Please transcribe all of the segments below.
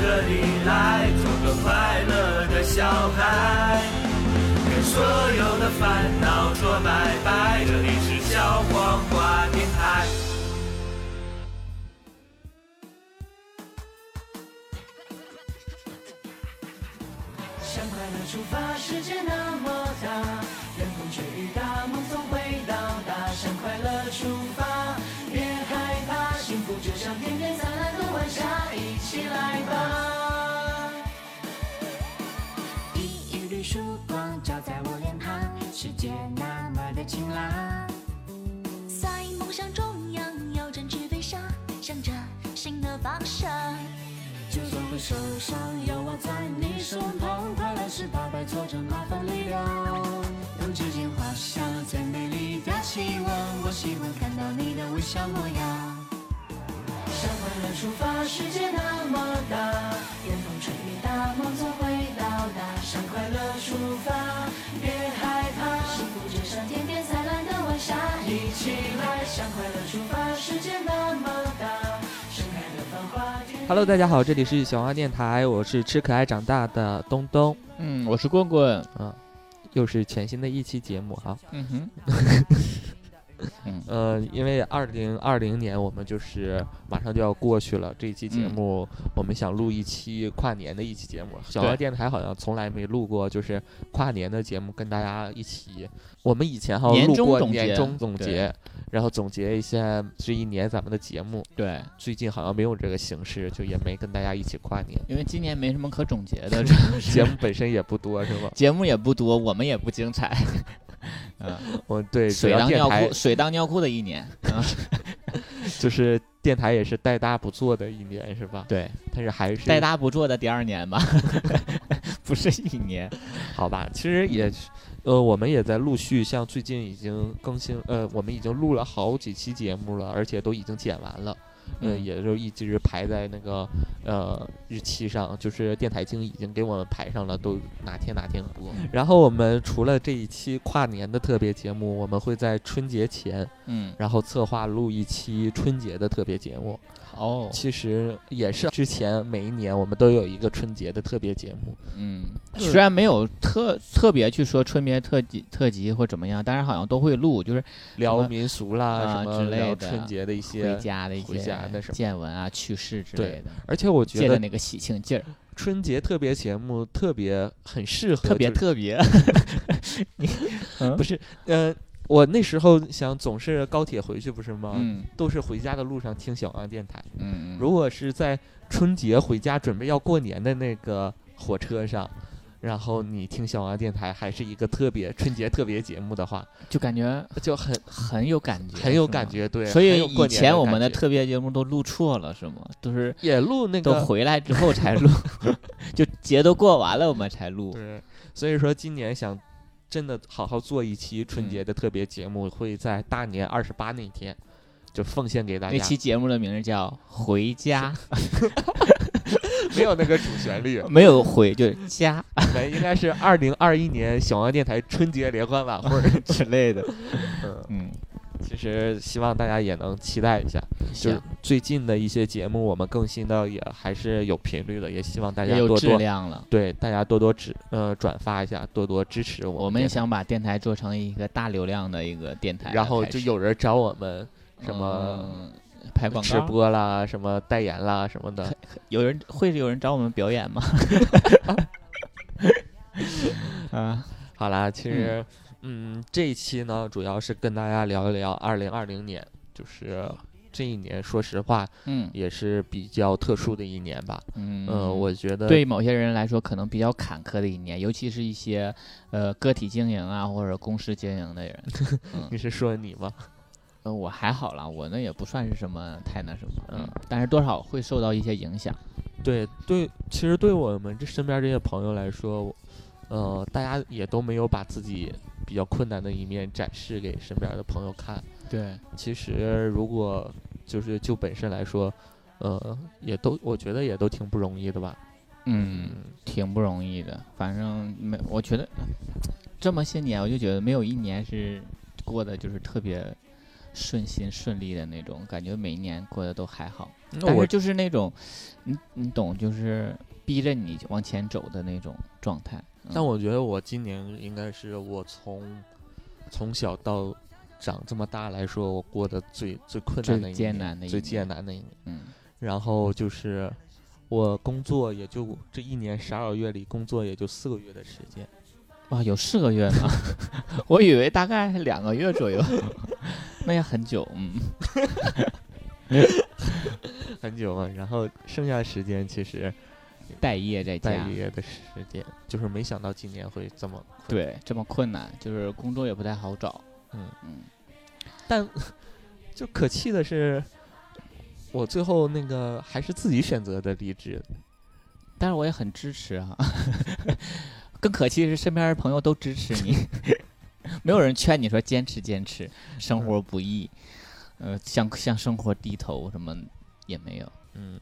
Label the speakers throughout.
Speaker 1: 这会受伤，有我在你身旁，快乐是打败挫折麻烦力量。
Speaker 2: 用指尖画下最美丽的期望，我喜欢看到你的微笑模样。
Speaker 1: 向快乐出发，世界那么大，任风吹雨打，梦总会到达。向快乐出发，别害怕，幸福就像天边灿烂的晚霞，一起来。向快乐出发，世界那么大，
Speaker 3: Hello，大家好，这里是小花电台，我是吃可爱长大的东东，
Speaker 4: 嗯，我是棍棍。
Speaker 3: 嗯又是全新的一期节目哈。
Speaker 4: 嗯哼，嗯
Speaker 3: 呃，因为二零二零年我们就是马上就要过去了，这一期节
Speaker 4: 嗯
Speaker 3: 目我们想录一期跨年的一期节目。小花
Speaker 4: 对
Speaker 3: 电台好像从来没录过，就是跨年的节目，跟大家一起。我们以前哈
Speaker 4: 年
Speaker 3: 录过
Speaker 4: 终总结
Speaker 3: 年终总结，然后总结一下这一年咱们的节目。
Speaker 4: 对，
Speaker 3: 最近好像没有这个形式，就也没跟大家一起跨年。
Speaker 4: 因为今年没什么可总结的，
Speaker 3: 节目本身也不多，是吧？
Speaker 4: 节目也不多，我们也不精彩。嗯，
Speaker 3: 我对
Speaker 4: 水当尿裤，水当尿裤的一年。嗯，
Speaker 3: 就是电台也是带搭不做的一年，是吧？
Speaker 4: 对，
Speaker 3: 但是还是
Speaker 4: 带搭不做的第二年吧，不是一年。
Speaker 3: 好吧，其实也，呃，我们也在陆续，像最近已经更新，呃，我们已经录了好几期节目了，而且都已经剪完了，呃，
Speaker 4: 嗯
Speaker 3: 也就一直排在那个呃日期上，就是电台经已经给我们排上了，都哪天哪天播。然后我们除了这一期跨年的特别节目，我们会在春节前，
Speaker 4: 嗯，
Speaker 3: 然后策划录一期春节的特别节目。
Speaker 4: 哦，
Speaker 3: 其实也是之前每一年我们都有一个春节的特别节目，
Speaker 4: 嗯，虽然没有特特别去说春节特辑特辑或怎么样，但是好像都会录，就是
Speaker 3: 聊民俗啦，
Speaker 4: 啊
Speaker 3: 什么聊
Speaker 4: 之类的
Speaker 3: 春节的一些
Speaker 4: 回。家的一
Speaker 3: 回
Speaker 4: 些
Speaker 3: 家的什么。
Speaker 4: 见闻啊、趣事之类的，
Speaker 3: 而且我觉得
Speaker 4: 那个喜庆劲儿，
Speaker 3: 春节特别节目特别很适合，
Speaker 4: 特别特别。你嗯？
Speaker 3: 不是，呃，我那时候想总是高铁回去不是吗？
Speaker 4: 嗯
Speaker 3: 都是回家的路上听小王电台。
Speaker 4: 嗯，
Speaker 3: 如果是在春节回家准备要过年的那个火车上，然后你听小王电台还是一个特别春节特别节目的话，
Speaker 4: 就感觉
Speaker 3: 就很
Speaker 4: 很有感觉，
Speaker 3: 很有。感觉，对。
Speaker 4: 所以以前我们的特别节目都录错了，是吗？都是
Speaker 3: 也录那
Speaker 4: 都
Speaker 3: 个
Speaker 4: 回来之后才录，就节都过完了我们才录。
Speaker 3: 对，所以说今年想真的好好做一期春
Speaker 4: 嗯
Speaker 3: 节的特别节目，会在大年二十八那天就奉献给大家。
Speaker 4: 那期节目的名字叫《回家
Speaker 3: 没有那个主旋律》，，
Speaker 4: 没有回就是家
Speaker 3: 没应该是二零二一年小王电台春节联欢晚会。
Speaker 4: 之类的。
Speaker 3: 嗯，
Speaker 4: 嗯，
Speaker 3: 其实希望大家也能期待一下，就是，最近的一些节目我们更新的也还是有频率的，也希望大家
Speaker 4: 也有质
Speaker 3: 多多
Speaker 4: 量了。
Speaker 3: 对大家多多支呃转发一下，多多支持我们
Speaker 4: 我们也想把电台做成一个大流量的一个电台，
Speaker 3: 然后就有人找我们什么。
Speaker 4: 嗯拍广告，
Speaker 3: 直播啦，什么代言啦，什么的，
Speaker 4: 有人会有人找我们表演吗？啊，
Speaker 3: 好啦，其实，嗯，这一期呢，主要是跟大家聊一聊二零二零年，就是这一年，说实话，
Speaker 4: 嗯
Speaker 3: 也是比较特殊的一年吧。
Speaker 4: 嗯
Speaker 3: 嗯，我觉得
Speaker 4: 对某些人来说可能比较坎坷的一年，尤其是一些呃个体经营啊或者公司经营的人。
Speaker 3: 你是说你吗？
Speaker 4: 呃，我还好啦，我那也不算是什么太那什么，
Speaker 3: 嗯
Speaker 4: 嗯，但是多少会受到一些影响。
Speaker 3: 对对，其实对我们这身边这些朋友来说，呃，大家也都没有把自己比较困难的一面展示给身边的朋友看。
Speaker 4: 对，
Speaker 3: 其实如果就是就本身来说，呃，也都我觉得也都挺不容易的吧。
Speaker 4: 嗯，挺不容易的。反正没，我觉得这么些年，我就觉得没有一年是过得就是特别顺心顺利的那种感觉，每一年过得都还好。但是就是那种，你你懂，就是逼着你往前走的那种状态。嗯
Speaker 3: 但我觉得我今年应该是我从从小到长这么大来说，我过得最最困难的一年
Speaker 4: 艰难的一
Speaker 3: 最艰难的一年。
Speaker 4: 嗯
Speaker 3: 然后就是我工作也就这一年十二个月里工作也就四个月的时间，
Speaker 4: 哇，有四个月呢，我以为大概两个月左右，那也很久。嗯，
Speaker 3: 很久嘛。然后剩下的时间其实
Speaker 4: 待业在家，
Speaker 3: 待业的时间，就是没想到今年会这么困
Speaker 4: 对，这么困难，就是工作也不太好找。
Speaker 3: 嗯
Speaker 4: 嗯，
Speaker 3: 但就可气的是，我最后那个还是自己选择的离职。
Speaker 4: 但是我也很支持啊。更可气的是，身边的朋友都支持你，没有人劝你说坚持坚持，生活不易，呃，向向生活低头，什么也没有。
Speaker 3: 嗯，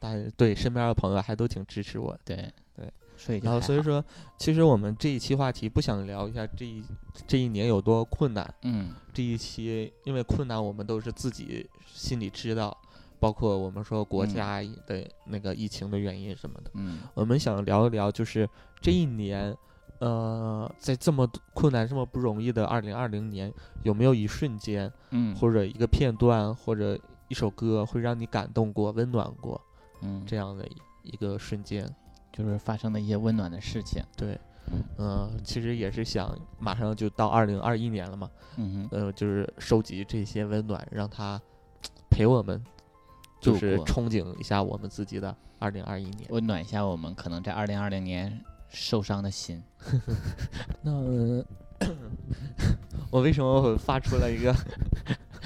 Speaker 3: 但对身边的朋友还都挺支持我的。
Speaker 4: 对
Speaker 3: 对，
Speaker 4: 所以
Speaker 3: 然后，所以说，其实我们这一期话题不想聊一下这一这一年有多困难。
Speaker 4: 嗯
Speaker 3: 这一期因为困难，我们都是自己心里知道，包括我们说国
Speaker 4: 嗯
Speaker 3: 家的那个疫情的原因什么的。
Speaker 4: 嗯
Speaker 3: 我们想聊一聊，就是这一年，呃，在这么困难、这么不容易的二零二零年，有没有一瞬间，
Speaker 4: 嗯，
Speaker 3: 或者一个片段，或者一首歌，会让你感动过、温暖过
Speaker 4: 嗯，
Speaker 3: 这样的一一个瞬间？
Speaker 4: 就是发生的一些温暖的事情。
Speaker 3: 对，
Speaker 4: 嗯
Speaker 3: 嗯、其实也是想马上就到二零二一年了嘛，
Speaker 4: 嗯哼，
Speaker 3: 呃，就是收集这些温暖，让它 陪我们，就是憧憬一下我们自己的二零二一年。
Speaker 4: 温暖一下我们可能在二零二零年受伤的心。
Speaker 3: 那 我为什么会发出了一个？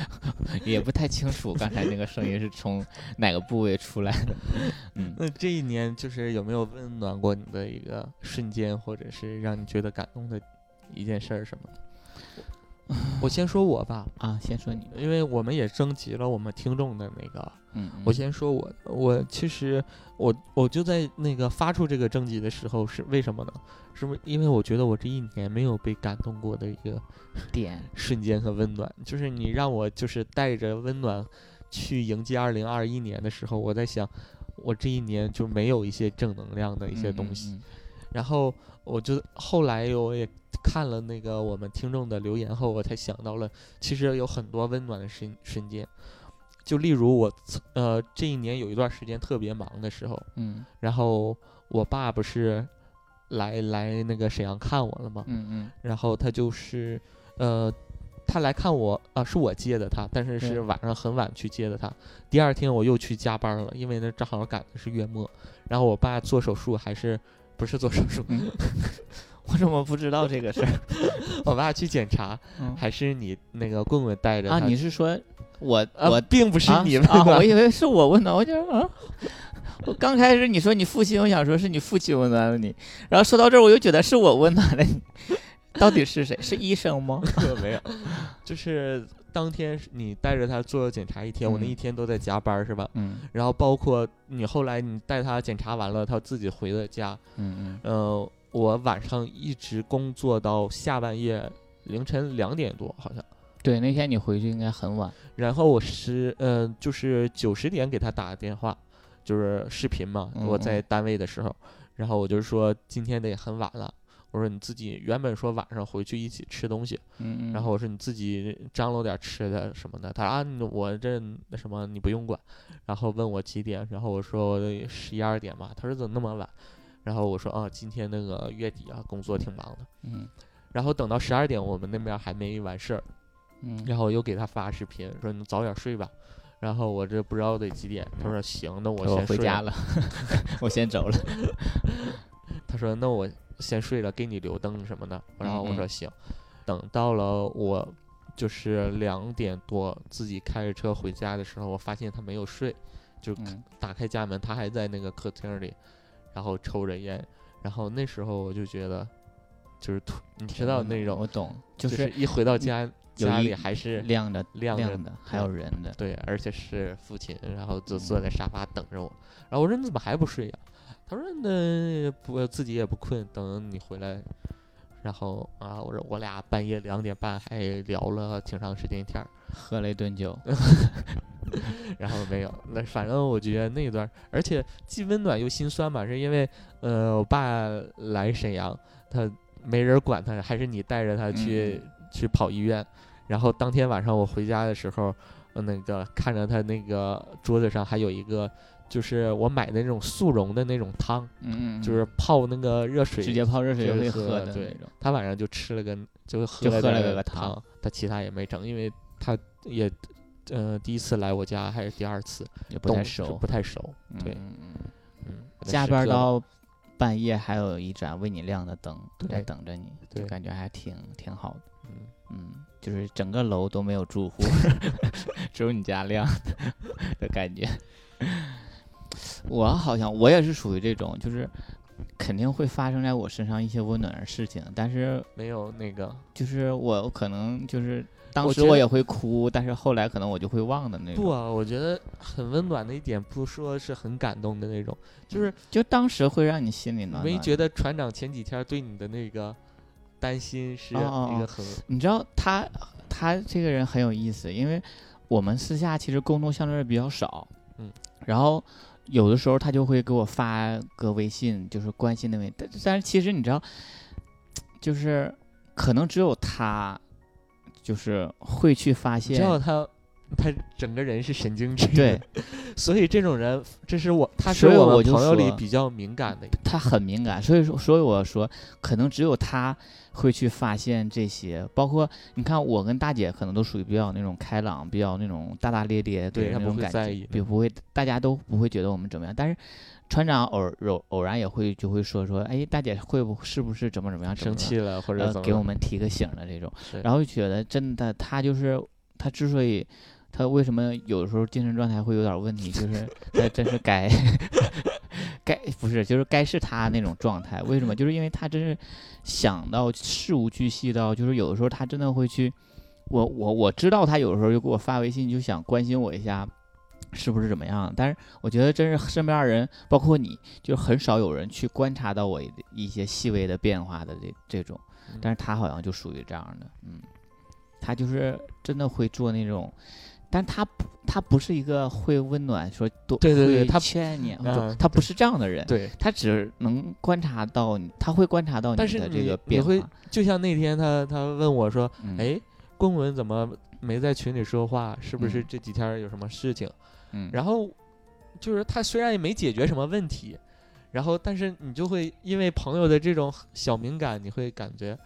Speaker 4: 也不太清楚刚才那个声音是从哪个部位出来的。嗯，
Speaker 3: 那这一年就是有没有温暖过你的一个瞬间，或者是让你觉得感动的一件事儿什么的？我先说我吧，
Speaker 4: 啊，先说你。
Speaker 3: 因为我们也征集了我们听众的那个，
Speaker 4: 嗯，
Speaker 3: 我先说我，我其实我我就在那个发出这个征集的时候是为什么呢？是不是因为我觉得我这一年没有被感动过的一个
Speaker 4: 点，
Speaker 3: 瞬间和温暖，就是你让我就是带着温暖去迎接二零二一年的时候，我在想，我这一年就没有一些正能量的一些东西。
Speaker 4: 嗯。
Speaker 3: 然后我就后来我也看了那个我们听众的留言后，我才想到了，其实有很多温暖的瞬瞬间。就例如我呃这一年有一段时间特别忙的时候，
Speaker 4: 嗯
Speaker 3: 然后我爸不是来来那个沈阳看我了吗？
Speaker 4: 嗯嗯
Speaker 3: 然后他就是，呃，他来看我啊、是我接的他，但是是晚上很晚去接的他。第二天我又去加班了，因为那正好赶的是月末。然后我爸做手术还是不是做手术？
Speaker 4: 嗯，我怎么不知道这个事儿？
Speaker 3: 我爸去检查，
Speaker 4: 嗯
Speaker 3: 还是你那个棍棍带着
Speaker 4: 啊，
Speaker 3: 他
Speaker 4: 你是说我
Speaker 3: 啊
Speaker 4: 我
Speaker 3: 并不是
Speaker 4: 啊
Speaker 3: 你们
Speaker 4: 啊？
Speaker 3: 吧
Speaker 4: 我以为是我问的，我就啊。我刚开始你说你父亲，我想说是你父亲温暖了你，然后说到这儿我又觉得是我温暖了你，到底是谁？是医生吗？
Speaker 3: 没有，就是当天你带着他做检查一天，我那
Speaker 4: 嗯
Speaker 3: 一天都在加班是吧？
Speaker 4: 嗯
Speaker 3: 然后包括你后来你带他检查完了，他自己回了家，
Speaker 4: 嗯
Speaker 3: 呃，我晚上一直工作到下半夜凌晨两点多好像，
Speaker 4: 对，那天你回去应该很晚。
Speaker 3: 然后我十呃就是九十点给他打个电话，就是视频嘛，
Speaker 4: 嗯
Speaker 3: 我在单位的时候，然后我就说今天得很晚了。我说你自己原本说晚上回去一起吃东西，
Speaker 4: 嗯嗯。
Speaker 3: 然后我说你自己张罗点吃的什么的。他说啊，我这那什么你不用管。然后问我几点，然后我说十一二点吧。他说怎么那么晚？然后我说啊，今天那个月底啊，工作挺忙的。
Speaker 4: 嗯
Speaker 3: 然后等到十二点，我们那边还没完事儿，
Speaker 4: 嗯，
Speaker 3: 然后我又给他发视频说你早点睡吧。然后我这不知道得几点，他说行，那我
Speaker 4: 我
Speaker 3: 先睡
Speaker 4: 回家了，我先走了。
Speaker 3: 他说那我先睡了，给你留灯什么的。然后我说行。等到了我就是两点多自己开着车回家的时候，我发现他没有睡，就
Speaker 4: 嗯
Speaker 3: 打开家门，他还在那个客厅里，然后抽着烟。然后那时候我就觉得，就是突，你知道那种
Speaker 4: 我，懂，
Speaker 3: 就
Speaker 4: 就是
Speaker 3: 一回到家，家里还是
Speaker 4: 亮的
Speaker 3: 亮着
Speaker 4: 亮的，还有人的。
Speaker 3: 对，而且是父亲，然后就坐在沙发等着我。然后我说你怎么还不睡呀、他说那不自己也不困，等你回来，然后啊，我说我俩半夜两点半还聊了挺长时间天儿，
Speaker 4: 喝了一顿酒，
Speaker 3: 然后没有，那反正我觉得那段，而且既温暖又心酸嘛，是因为呃，我爸来沈阳，他没人管他，还是你带着他去、去跑医院，然后当天晚上我回家的时候，呃那个看着他那个桌子上还有一个。就是我买的那种速溶的那种汤，
Speaker 4: 嗯嗯，
Speaker 3: 就是泡那个热水，
Speaker 4: 直接泡热水
Speaker 3: 喝
Speaker 4: 的那种。
Speaker 3: 他晚上就吃了个，就喝
Speaker 4: 了
Speaker 3: 了点儿
Speaker 4: 个汤。
Speaker 3: 汤，他其他也没整，因为他也，呃，第一次来我家还是第二次，
Speaker 4: 也不太熟，
Speaker 3: 不太熟，对。
Speaker 4: 嗯加班到半夜还有一盏为你亮的灯在等着你，就
Speaker 3: 对
Speaker 4: 感觉还挺挺好的。
Speaker 3: 嗯
Speaker 4: 嗯，就是整个楼都没有住户，只有你家亮的感觉。我好像我也是属于这种，就是肯定会发生在我身上一些温暖的事情，但是
Speaker 3: 没有那个
Speaker 4: 就是我可能就是当时我也会哭，但是后来可能我就会忘的那种。
Speaker 3: 不啊，我觉得很温暖的一点，不说是很感动的那种，就是
Speaker 4: 就当时会让你心里暖暖。
Speaker 3: 没觉得船长前几天对你的那个担心是
Speaker 4: 哦哦哦
Speaker 3: 一个很
Speaker 4: 你知道他他这个人很有意思，因为我们私下其实沟通相对比较少，
Speaker 3: 嗯，
Speaker 4: 然后有的时候他就会给我发个微信，就是关心的问，但但是其实你知道，就是可能只有他，就是会去发
Speaker 3: 你
Speaker 4: 现
Speaker 3: 知，道他他整个人是神经质，
Speaker 4: 对，
Speaker 3: 所以这种人，这是我他是
Speaker 4: 所以
Speaker 3: 我
Speaker 4: 我就
Speaker 3: 们朋友里比较敏感的，
Speaker 4: 他很敏感，所以说，所以我说，可能只有他会去发现这些，包括你看，我跟大姐可能都属于比较那种开朗，比较那种大大咧咧，
Speaker 3: 对他不
Speaker 4: 人那种感觉
Speaker 3: 会在意，
Speaker 4: 也不会，大家都不会觉得我们怎么样。但是船长偶偶偶然也会就会说说，哎，大姐会不是不是怎么怎么样，
Speaker 3: 生气了或者，
Speaker 4: 呃，给我们提个醒的这种。然后就觉得真的，他就是他之所以他为什么有的时候精神状态会有点问题，就是他真是该 该不是就是该是他那种状态。为什么？就是因为他真是想到事无巨细到，就是有的时候他真的会去，我我我知道他有的时候就给我发微信，就想关心我一下。是不是怎么样？但是我觉得真是身边的人，包括你，就是很少有人去观察到我一些细微的变化的这这种。
Speaker 3: 嗯
Speaker 4: 但是他好像就属于这样的，嗯，他就是真的会做那种，但他不，他不是一个会温暖说多，
Speaker 3: 对对对他
Speaker 4: 劝你，他不是这样的人，
Speaker 3: 对，
Speaker 4: 他只能观察到你，他会观察到你的这个变化，
Speaker 3: 就像那天他他问我说，
Speaker 4: 嗯，
Speaker 3: 哎，公文怎么没在群里说话？是不是
Speaker 4: 嗯
Speaker 3: 这几天有什么事情？
Speaker 4: 嗯，
Speaker 3: 然后就是他虽然也没解决什么问题，然后但是你就会因为朋友的这种小敏感，你会感觉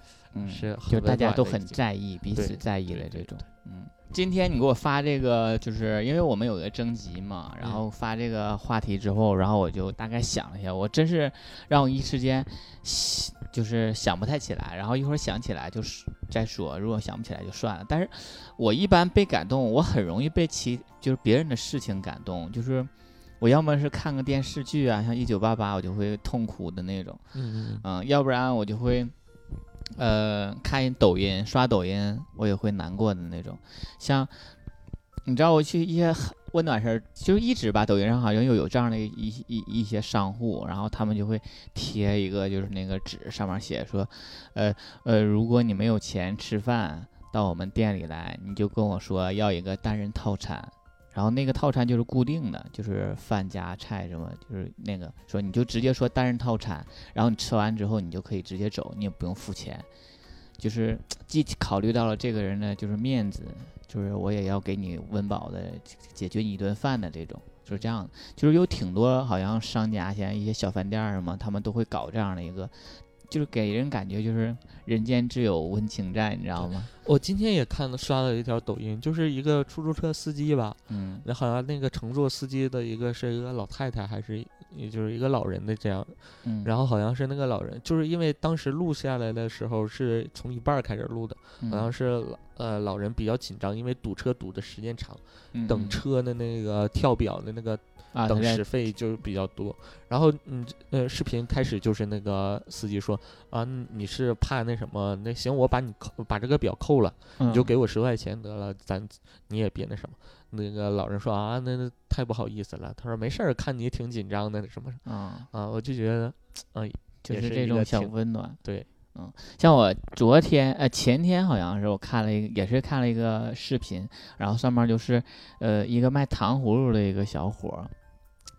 Speaker 4: 嗯
Speaker 3: 是
Speaker 4: 就大家都很在意，彼此在意
Speaker 3: 对对
Speaker 4: 的这种
Speaker 3: 对。
Speaker 4: 嗯，今天你给我发这个，就是因为我们有个征集嘛，然
Speaker 3: 嗯
Speaker 4: 后发这个话题之后，然后我就大概想了一下，我真是让我一时间想就是想不太起来，然后一会儿想起来就是再说，如果想不起来就算了。但是我一般被感动，我很容易被其就是别人的事情感动，就是。我要么是看个电视剧啊，像《一九八八》，我就会痛哭的那种，
Speaker 3: 嗯嗯
Speaker 4: 嗯，要不然我就会，呃，看抖音刷抖音，我也会难过的那种。像你知道，我去一些温暖事儿，就一直吧，抖音上好像又有这样的一一一些商户，然后他们就会贴一个就是那个纸，上面写说，呃呃，如果你没有钱吃饭，到我们店里来，你就跟我说要一个单人套餐。然后那个套餐就是固定的，就是饭加菜什么，就是那个说你就直接说单人套餐，然后你吃完之后你就可以直接走，你也不用付钱，就是既考虑到了这个人的就是面子，就是我也要给你温饱的解决你一顿饭的这种，就是这样，就是有挺多好像商家现在一些小饭店什么，他们都会搞这样的一个，就是给人感觉就是人间自有温情在，你知道吗？
Speaker 3: 我今天也看了刷了一条抖音，就是一个出租车司机吧，
Speaker 4: 嗯
Speaker 3: 那好像那个乘坐司机的一个是一个老太太，还是也就是一个老人的这样，
Speaker 4: 嗯，
Speaker 3: 然后好像是那个老人，就是因为当时录下来的时候是从一半儿开始录的，
Speaker 4: 嗯
Speaker 3: 好像是呃老人比较紧张，因为堵车堵的时间长，
Speaker 4: 嗯
Speaker 3: 等车的那个跳表的那个
Speaker 4: 啊，
Speaker 3: 等时费就比较多。然后嗯呃视频开始就是那个司机说啊你是怕那什么？那行我把你扣把这个表扣了，你就
Speaker 4: 嗯
Speaker 3: 给我十块钱得了，咱你也别那什么。那个老人说啊那那太不好意思了，他说没事儿，看你挺紧张的什么
Speaker 4: 啊，
Speaker 3: 啊，我就觉得啊
Speaker 4: 就
Speaker 3: 是
Speaker 4: 这种小温暖。
Speaker 3: 对，
Speaker 4: 嗯，像我昨天呃前天好像是我看了一个，也是看了一个视频，然后上面就是呃一个卖糖葫芦的一个小伙儿，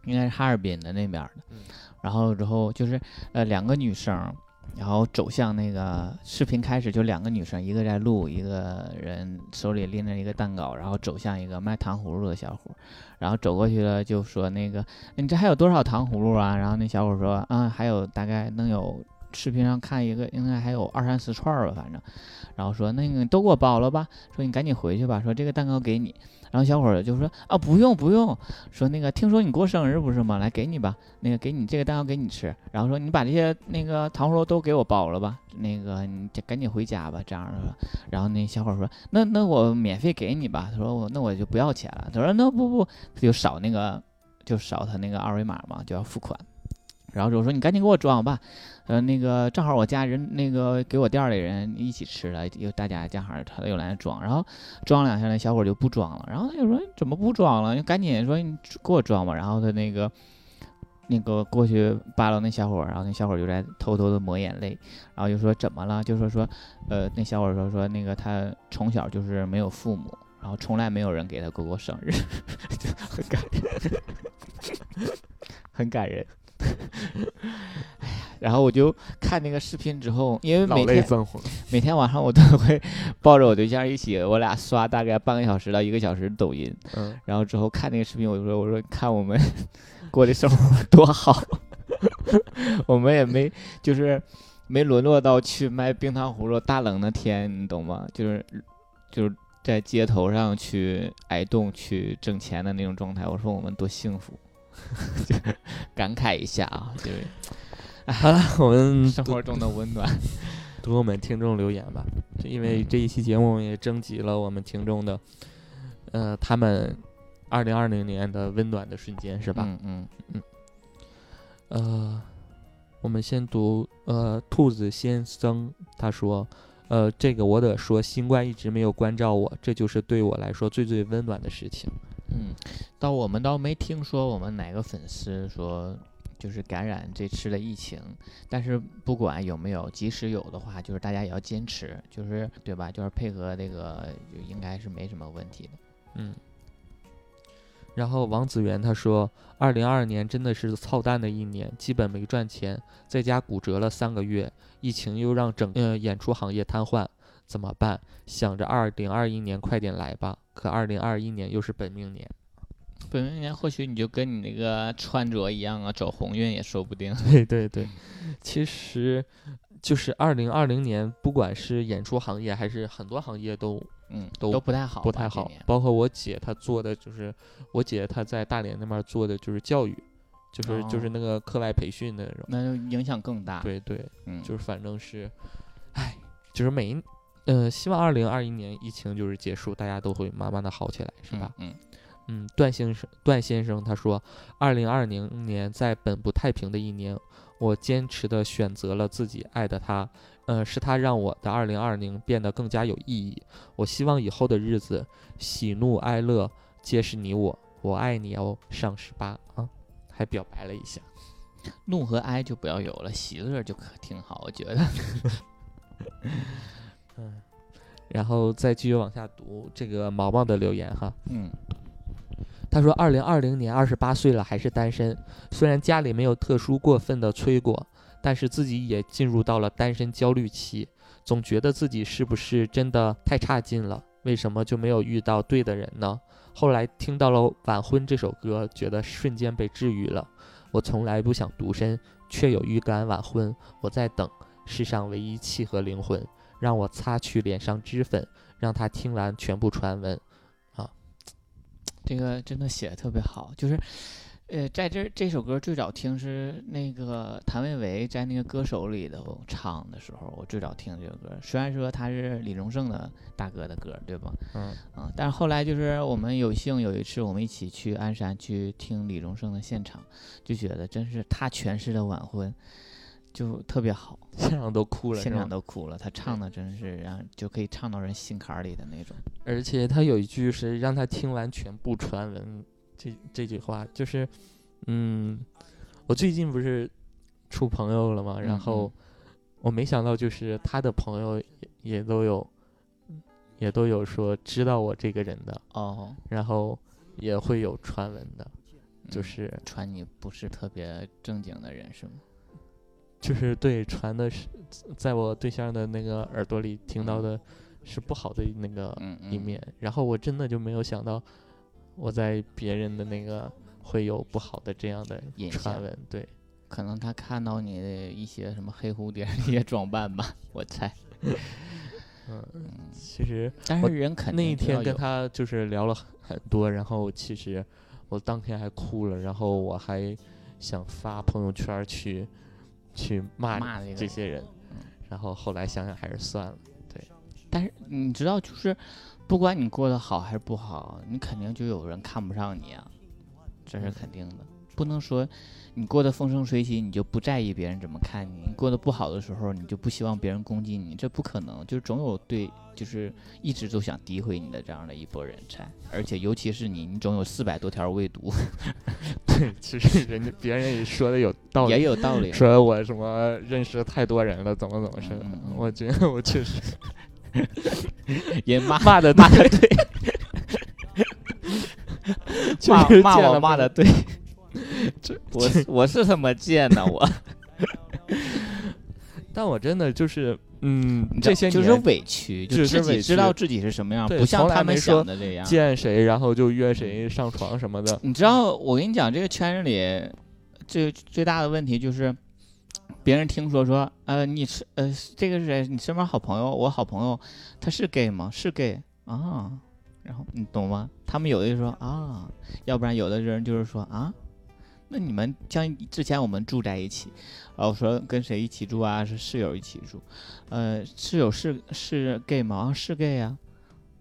Speaker 4: 应该是哈尔滨的那边儿的，
Speaker 3: 嗯
Speaker 4: 然后之后就是呃两个女生。然后走向那个视频开始，就两个女生，一个在录，一个人手里拎着一个蛋糕，然后走向一个卖糖葫芦的小伙，然后走过去了，就说那个你这还有多少糖葫芦啊？然后那小伙说啊，还有大概能有视频上看一个，应该还有二三十串吧，反正，然后说那个都给我包了吧，说你赶紧回去吧，说这个蛋糕给你。然后小伙儿就说啊，不用不用，说那个听说你过生日不是吗？来给你吧，那个给你这个蛋糕给你吃。然后说你把这些那个糖葫芦都给我包了吧，那个你赶紧回家吧，这样的。然后那小伙儿说那那我免费给你吧，他说我那我就不要钱了。他说那不不，他就扫那个就扫他那个二维码嘛，就要付款。然后就说你赶紧给我装吧，呃，那个正好我家人那个给我店里人一起吃了，又大家正好他又来装，然后装两下，那小伙就不装了，然后他就说怎么不装了？你赶紧说你给我装吧。然后他那个那个过去扒拉那小伙，然后那小伙就在偷偷的抹眼泪，然后就说怎么了？就说说，呃，那小伙说说那个他从小就是没有父母，然后从来没有人给他过过生日，就很感人，很感人。哎呀，然后我就看那个视频之后，因为每天。每天晚上我都会 抱着我对象一起，我俩刷大概半个小时到一个小时抖音，
Speaker 3: 嗯，
Speaker 4: 然后之后看那个视频，我就说我说看我们 过的生活多好，我们也没就是没沦落到去卖冰糖葫芦，大冷的天，你懂吗？就是就是在街头上去挨冻去挣钱的那种状态。我说我们多幸福，就 感慨一下啊，就是
Speaker 3: 好了，我们
Speaker 4: 生活中的温暖。
Speaker 3: 读我们听众留言吧，就因为这一期节目也征集了我们听众的，呃，他们二零二零年的温暖的瞬间，是吧？
Speaker 4: 嗯嗯嗯
Speaker 3: 呃，我们先读呃，兔子先生他说，呃，这个我得说，新冠一直没有关照我，这就是对我来说最最温暖的事情。
Speaker 4: 嗯，倒我们倒没听说我们哪个粉丝说就是感染这次的疫情，但是不管有没有，即使有的话，就是大家也要坚持，就是对吧？就是配合这个，就应该是没什么问题的。
Speaker 3: 嗯。然后王子源他说，二零二二年真的是操蛋的一年，基本没赚钱，在家骨折了三个月，疫情又让整呃演出行业瘫痪，怎么办？想着二零二一年快点来吧，可二零二一年又是本命年。
Speaker 4: 本命年或许你就跟你那个穿着一样啊，走鸿运也说不定。
Speaker 3: 对对对，其实就是二零二零年，不管是演出行业还是很多行业都
Speaker 4: 嗯，
Speaker 3: 都
Speaker 4: 都不太好，
Speaker 3: 不太好。包括我姐她做的就是，我姐她在大连那边做的就是教育，就是就是
Speaker 4: 哦
Speaker 3: 那个课外培训的那种。
Speaker 4: 那就影响更大。，
Speaker 3: 对对，
Speaker 4: 嗯，
Speaker 3: 就是反正是，唉，就是每一，呃，希望二零二一年疫情就是结束，大家都会慢慢的好起来，是吧？
Speaker 4: 嗯，
Speaker 3: 嗯，段先生，段先生他说，二零二零年在本不太平的一年，我坚持的选择了自己爱的他，呃，是他让我的二零二零变得更加有意义。我希望以后的日子，喜怒哀乐皆是你我，我爱你哦，上十八啊，还表白了一下。
Speaker 4: 怒和哀就不要有了，喜乐就可挺好，我觉得。
Speaker 3: 嗯，然后再继续往下读这个毛毛的留言哈。
Speaker 4: 嗯
Speaker 3: 他说：“二零二零年二十八岁了，还是单身。虽然家里没有特殊过分的催过，但是自己也进入到了单身焦虑期，总觉得自己是不是真的太差劲了？为什么就没有遇到对的人呢？后来听到了《晚婚》这首歌，觉得瞬间被治愈了。我从来不想独身，却有预感晚婚。我在等世上唯一契合灵魂，让我擦去脸上脂粉，让他听完全部传闻。”
Speaker 4: 啊 这个真的写的特别好，就是，呃，在这这首歌最早听是那个谭维维在那个歌手里头唱的时候，我最早听这个歌。虽然说他是李宗盛的大哥的歌，对吧？
Speaker 3: 嗯
Speaker 4: 啊，但是后来就是我们有幸有一次我们一起去鞍山去听李宗盛的现场，就觉得真是他诠释的晚婚就特别好，
Speaker 3: 现场都哭了，
Speaker 4: 现场都哭了。他唱的真是让就可以唱到人心坎儿里的那种。
Speaker 3: 而且他有一句是让他听完全部传闻，这这句话就是，嗯，我最近不是处朋友了嘛，然
Speaker 4: 嗯
Speaker 3: 后我没想到就是他的朋友也也都有，也都有说知道我这个人的，
Speaker 4: 哦，
Speaker 3: 然后也会有传闻的，就
Speaker 4: 嗯
Speaker 3: 是
Speaker 4: 传你不是特别正经的人是吗？
Speaker 3: 就是对传的是在我对象的那个耳朵里听到的是不好的那个一面，然后我真的就没有想到我在别人的那个会有不好的这样的传闻，对，
Speaker 4: 可能他看到你的一些什么黑蝴蝶一些装扮吧，我猜。
Speaker 3: 嗯，
Speaker 4: 嗯，
Speaker 3: 其实
Speaker 4: 但是人肯定
Speaker 3: 那一天跟他就是聊了很很多，然后其实我当天还哭了，然后我还想发朋友圈儿去去骂
Speaker 4: 骂这
Speaker 3: 些人
Speaker 4: 嗯，
Speaker 3: 然后后来想想还是算了。
Speaker 4: 对但是你知道，就是不管你过得好还是不好，你肯定就有人看不上你啊，这是
Speaker 3: 嗯
Speaker 4: 肯定的。不能说你过得风生水起，你就不在意别人怎么看你；你过得不好的时候，你就不希望别人攻击你，这不可能。就是总有对，就是一直都想诋毁你的这样的一波人才，而且尤其是你，你总有四百多条未读，
Speaker 3: 对，其实人家别人也说的有道理也，
Speaker 4: 有道理。
Speaker 3: 说我什么认识太多人了，怎么怎么是的
Speaker 4: 嗯
Speaker 3: 我觉得我确实
Speaker 4: 也骂
Speaker 3: 骂的
Speaker 4: 骂的对，骂我骂的对，
Speaker 3: 这
Speaker 4: 我是我是什么贱呢？我
Speaker 3: 但我真的就是嗯，
Speaker 4: 你
Speaker 3: 这些
Speaker 4: 就是
Speaker 3: 年
Speaker 4: 委屈，就
Speaker 3: 是委
Speaker 4: 自己知道自己是什么样，不像他们
Speaker 3: 说
Speaker 4: 想的这样。
Speaker 3: 见谁然后就约谁上床什么的，
Speaker 4: 你知道，我跟你讲，这个圈子里最最大的问题就是，别人听说说，呃，你是呃这个是谁？你身边好朋友，我好朋友，他是 gay 吗？是 gay 啊。然后你懂吗？他们有的就说啊，要不然有的人就是说啊，那你们像之前我们住在一起，然后说跟谁一起住啊？是室友一起住，呃，室友是是 gay 吗？啊，是 gay 啊。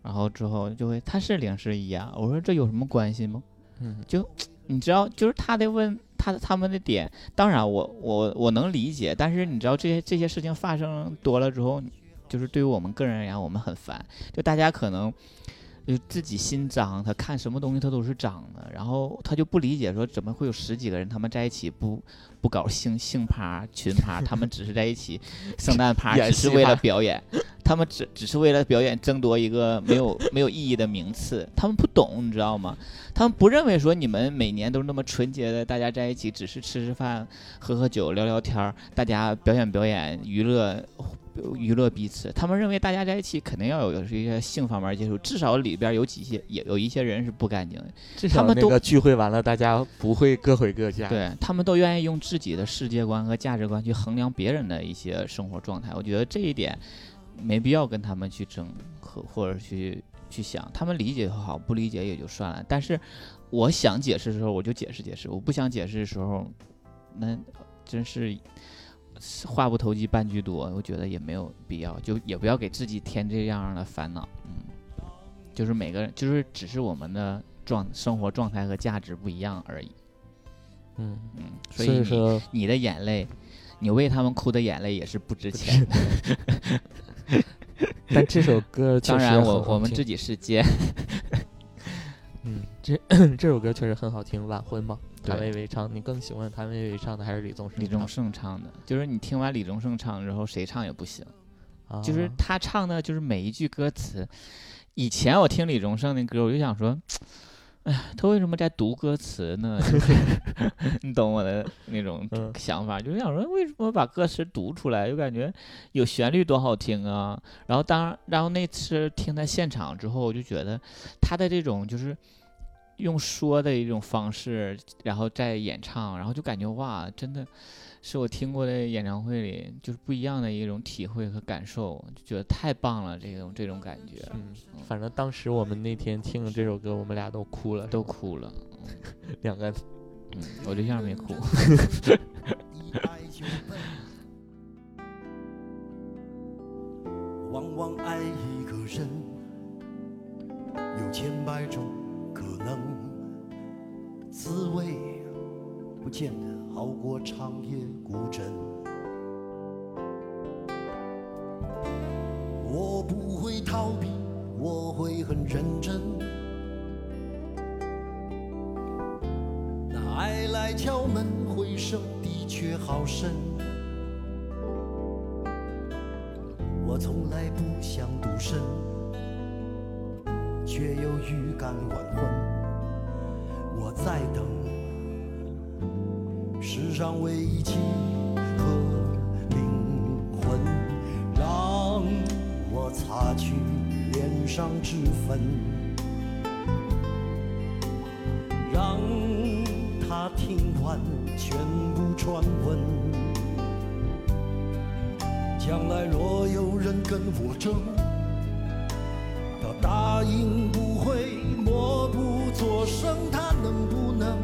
Speaker 4: 然后之后就会他是零是一啊，我说这有什么关系吗？
Speaker 3: 嗯，就
Speaker 4: 你知道，就是他得问他他们的点，当然我我我能理解，但是你知道这些这些事情发生多了之后，就是对于我们个人而言，我们很烦。就大家可能就自己心脏，他看什么东西他都是脏的，然后他就不理解说怎么会有十几个人他们在一起不不搞性性趴群趴，他们只是在一起 圣诞趴，只是为了表演。他们只只是为了表演争夺一个没有没有意义的名次，他们不懂，你知道吗？他们不认为说你们每年都是那么纯洁的，大家在一起只是吃吃饭、喝喝酒、聊聊天儿，大家表演表演、娱乐娱乐彼此。他们认为大家在一起肯定要有有一些性方面接触，至少里边有几些也有一些人是不干净的，他们都
Speaker 3: 聚会完了，大家不会各回各家。，
Speaker 4: 对他们都愿意用自己的世界观和价值观去衡量别人的一些生活状态。我觉得这一点没必要跟他们去争和或者去去想，他们理解就好，不理解也就算了。但是我想解释的时候，我就解释解释；我不想解释的时候，那真是话不投机半句多。我觉得也没有必要，就也不要给自己添这样的烦恼。嗯，就是每个人，就是只是我们的状生活状态和价值不一样而已。
Speaker 3: 嗯，
Speaker 4: 嗯，
Speaker 3: 所
Speaker 4: 所以
Speaker 3: 说
Speaker 4: 你的眼泪，你为他们哭的眼泪也是不值钱的。
Speaker 3: 但这首歌
Speaker 4: 当然我，我们自己是奸。
Speaker 3: 嗯，这 这首歌确实很好听，《晚婚》嘛，谭维维唱。你更喜欢谭维维唱的还是李宗盛？
Speaker 4: 李宗盛唱的，就是你听完李宗盛唱之后，谁唱也不行。
Speaker 3: 啊，
Speaker 4: 就是他唱的，就是每一句歌词。以前我听李宗盛的歌，我就想说，哎呀，他为什么在读歌词呢？就是 你懂我的那种
Speaker 3: 嗯
Speaker 4: 想法，就是想说，为什么把歌词读出来？就感觉有旋律多好听啊。然后当然，然后那次听他现场之后，我就觉得他的这种就是用说的一种方式，然后再演唱，然后就感觉哇，真的是我听过的演唱会里就是不一样的一种体会和感受，就觉得太棒了，这种这种感觉
Speaker 3: 嗯，反正当时我们那天听了这首歌，我们俩都哭了，
Speaker 4: 都哭了。
Speaker 3: 两个
Speaker 4: 嗯，我对象没哭。
Speaker 5: 往往爱一个人，有千百种可能，滋味不见得好过长夜孤枕。我不会逃避，我会很认真。那爱来敲门，回声的确好深。我从来不想独身，却又预感晚婚。我在等世上唯一契合灵魂，让我擦去脸上脂粉，让他听完全部传闻。将来若有人跟我争，答应不会默不作声，他能不能？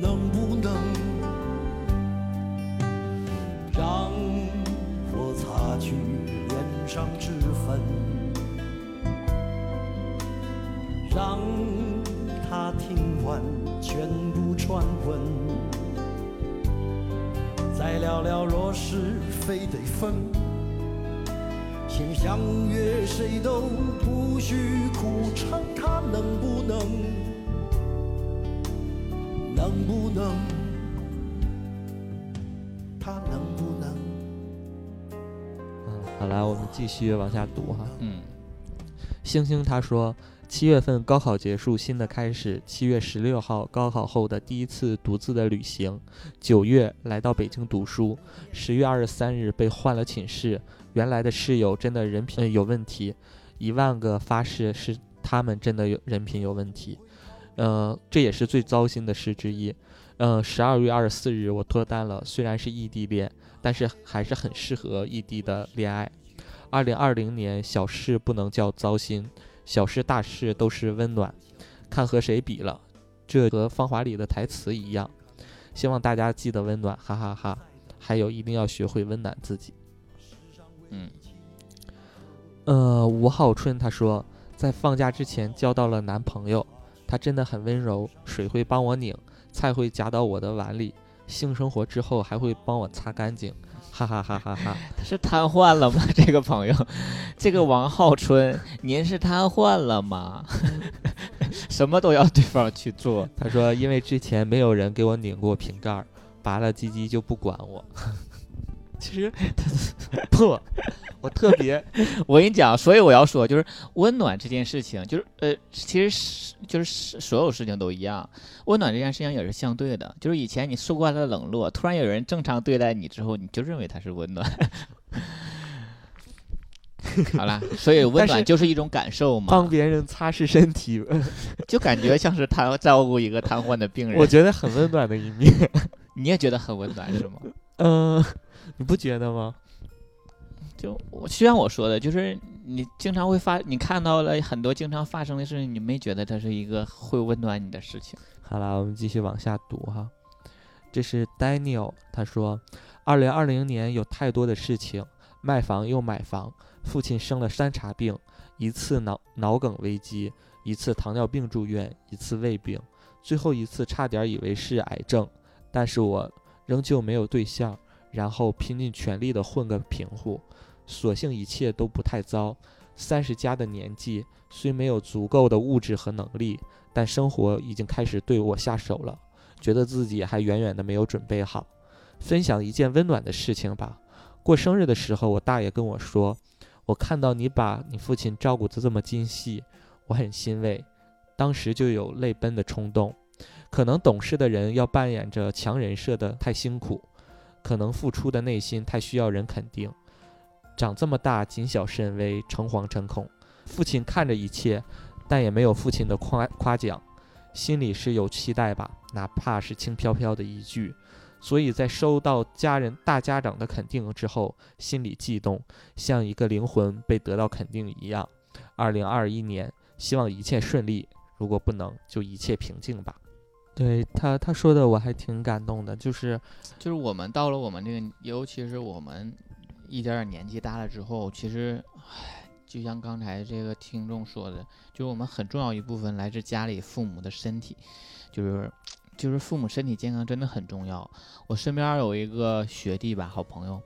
Speaker 5: 能不能让我擦去脸上脂粉，让他听完全部传闻？再聊聊，若是非得分，先相约谁都不许苦撑，他能不能？能不能？他能不能？
Speaker 3: 嗯，好来，我们继续往下读哈。
Speaker 4: 嗯，
Speaker 3: 星星他说，七月份高考结束，新的开始。七月十六号，高考后的第一次独自的旅行。九月来到北京读书。十月二十三日被换了寝室，原来的室友真的人品有问题，一万个发誓是他们真的有人品有问题。呃，这也是最糟心的事之一。呃，十二月二十四日我脱单了，虽然是异地恋，但是还是很适合异地的恋爱。二零二零年，小事不能叫糟心。小事大事都是温暖，看和谁比了。这和《芳华》里的台词一样。希望大家记得温暖，哈哈哈还有，一定要学会温暖自己。
Speaker 4: 嗯，
Speaker 3: 呃，吴浩春他说，在放假之前交到了男朋友，他真的很温柔，水会帮我拧，菜会夹到我的碗里，性生活之后还会帮我擦干净，哈哈哈哈哈。
Speaker 4: 他是瘫痪了吗？这个朋友，这个王浩春，您是瘫痪了吗？什么都要对方去做。
Speaker 3: 他说，因为之前没有人给我拧过瓶盖儿，拔了鸡鸡就不管我。其实 不，我特别
Speaker 4: 我跟你讲，所以我要说，就是温暖这件事情，就是呃，其实是就是所有事情都一样，温暖这件事情也是相对的。就是以前你受惯了冷落，突然有人正常对待你之后，你就认为他是温暖。好啦，所以 温暖就是一种感受嘛帮，
Speaker 3: 别人擦拭身体，
Speaker 4: 就感觉像是他照顾一个瘫痪的病人。
Speaker 3: 我觉得很温暖的一面。
Speaker 4: 你也觉得很温暖是吗？
Speaker 3: 嗯、你不觉得吗？
Speaker 4: 就我就像我说的，就是你经常会发，你看到了很多经常发生的事情，你没觉得它是一个会温暖你的事情。
Speaker 3: 好了，我们继续往下读哈。这是 Daniel，他说，二零二零年有太多的事情，卖房又买房，父亲生了三茬病，一次脑脑梗危机，一次糖尿病住院，一次胃病，最后一次差点以为是癌症，但是我仍旧没有对象，然后拼尽全力的混个平户，所幸一切都不太糟。三十加的年纪，虽没有足够的物质和能力，但生活已经开始对我下手了，觉得自己还远远的没有准备好。分享一件温暖的事情吧。过生日的时候，我大爷跟我说：“我看到你把你父亲照顾得这么精细，我很欣慰。”当时就有泪奔的冲动。可能懂事的人要扮演着强人设的太辛苦，可能付出的内心太需要人肯定。长这么大，谨小慎微，诚惶诚恐。父亲看着一切，但也没有父亲的夸夸奖，心里是有期待吧，哪怕是轻飘飘的一句。所以在收到家人大家长的肯定之后，心里悸动，像一个灵魂被得到肯定一样。二零二一年，希望一切顺利，如果不能，就一切平静吧。对他他说的我还挺感动的，就是
Speaker 4: 就是我们到了我们这个，尤其是我们一点点年纪大了之后，其实，唉，就像刚才这个听众说的，就是我们很重要一部分来自家里父母的身体，就是就是父母身体健康真的很重要。我身边有一个学弟吧，好朋友，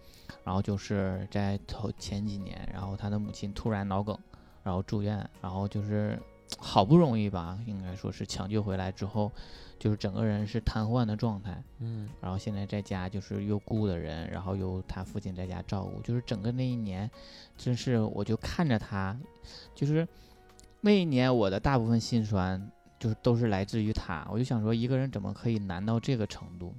Speaker 4: 然后就是在头前几年，然后他的母亲突然脑梗，然后住院，然后就是好不容易吧，应该说是抢救回来之后，就是整个人是瘫痪的状态。
Speaker 3: 嗯
Speaker 4: 然后现在在家就是又雇的人，然后又他父亲在家照顾，就是整个那一年，真是我就看着他，就是那一年我的大部分心酸就是都是来自于他，我就想说一个人怎么可以难到这个程度，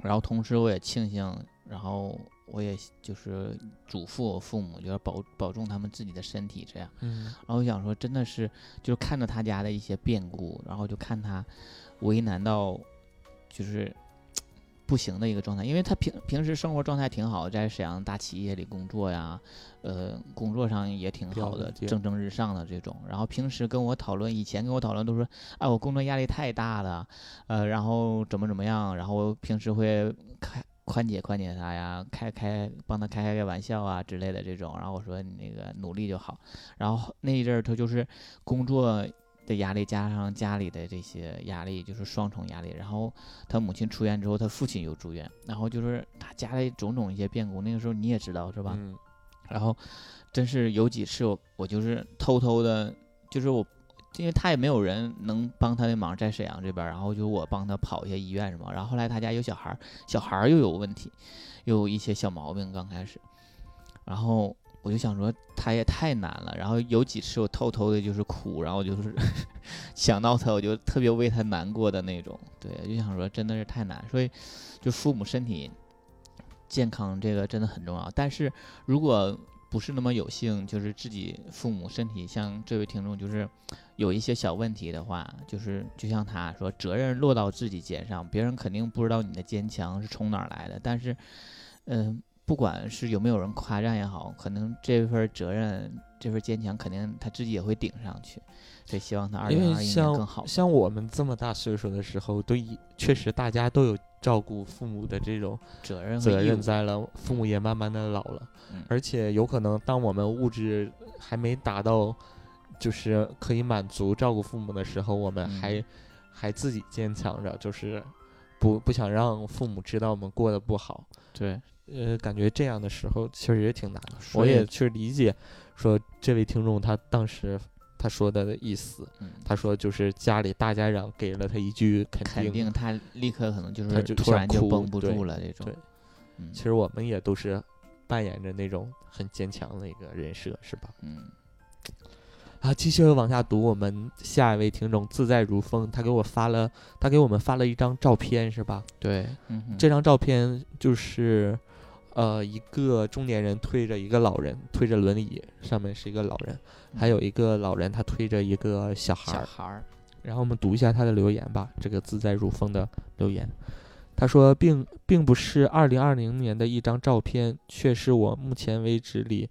Speaker 4: 然后同时我也庆幸，然后我也就是嘱咐我父母，就是保保重他们自己的身体这样。
Speaker 3: 嗯
Speaker 4: 然后我想说，真的是就是看着他家的一些变故，然后就看他为难到就是不行的一个状态，因为他平平时生活状态挺好，在沈阳大企业里工作呀，呃，工作上也挺好的，蒸蒸日上的这种。然后平时跟我讨论，以前跟我讨论都说，哎，我工作压力太大了，呃，然后怎么怎么样，然后平时会开。宽解宽解他呀，开开帮他开开个玩笑啊之类的这种，然后我说你那个努力就好，然后那一阵儿他就是工作的压力加上家里的这些压力，就是双重压力。然后他母亲出院之后，他父亲又住院，然后就是他家里种种一些变故。那个时候你也知道是吧？
Speaker 3: 嗯
Speaker 4: 然后真是有几次我我就是偷偷的，就是我。因为他也没有人能帮他的忙，在沈阳这边，然后就我帮他跑一些医院什么，然后后来他家有小孩，小孩又有问题，又有一些小毛病，刚开始，然后我就想说他也太难了，然后有几次我偷偷的就是哭，然后就是 想到他我就特别为他难过的那种，对，就想说真的是太难，所以就父母身体健康这个真的很重要，但是如果不是那么有幸，就是自己父母身体像这位听众就是有一些小问题的话，就是就像他说，责任落到自己肩上，别人肯定不知道你的坚强是从哪儿来的，但是，嗯、不管是有没有人夸赞也好，可能这份责任、这份坚强，肯定他自己也会顶上去。所以希望他二
Speaker 3: 因
Speaker 4: 零二一年更好。
Speaker 3: 像我们这么大岁数的时候，都已确实大家都有照顾父母的这种
Speaker 4: 责任
Speaker 3: 责任在了，父母也慢慢的老了，
Speaker 4: 嗯
Speaker 3: 而且有可能当我们物质还没达到，就是可以满足照顾父母的时候，我们
Speaker 4: 嗯
Speaker 3: 还、还自己坚强着，就是不不想让父母知道我们过得不好。
Speaker 4: 对，
Speaker 3: 呃，感觉这样的时候确实也挺难的。我也去理解，说这位听众他当时他说的意思，
Speaker 4: 嗯，
Speaker 3: 他说就是家里大家长给了他一句肯定。
Speaker 4: 肯定他立刻可能就
Speaker 3: 他就
Speaker 4: 是突然就绷不住了那种。
Speaker 3: 对
Speaker 4: 嗯，
Speaker 3: 其实我们也都是扮演着那种很坚强的一个人设，是吧？
Speaker 4: 嗯，
Speaker 3: 啊，继续往下读，我们下一位听众自在如风，他给我发了，他给我们发了一张照片，是吧？
Speaker 4: 对，嗯，
Speaker 3: 这张照片就是，呃，一个中年人推着一个老人，推着轮椅，上面是一个老人，还有一个老人他推着一个小孩儿。
Speaker 4: 小孩儿，
Speaker 3: 然后我们读一下他的留言吧，这个自在如风的留言。他说，并并不是二零二零年的一张照片，却是我目前为止里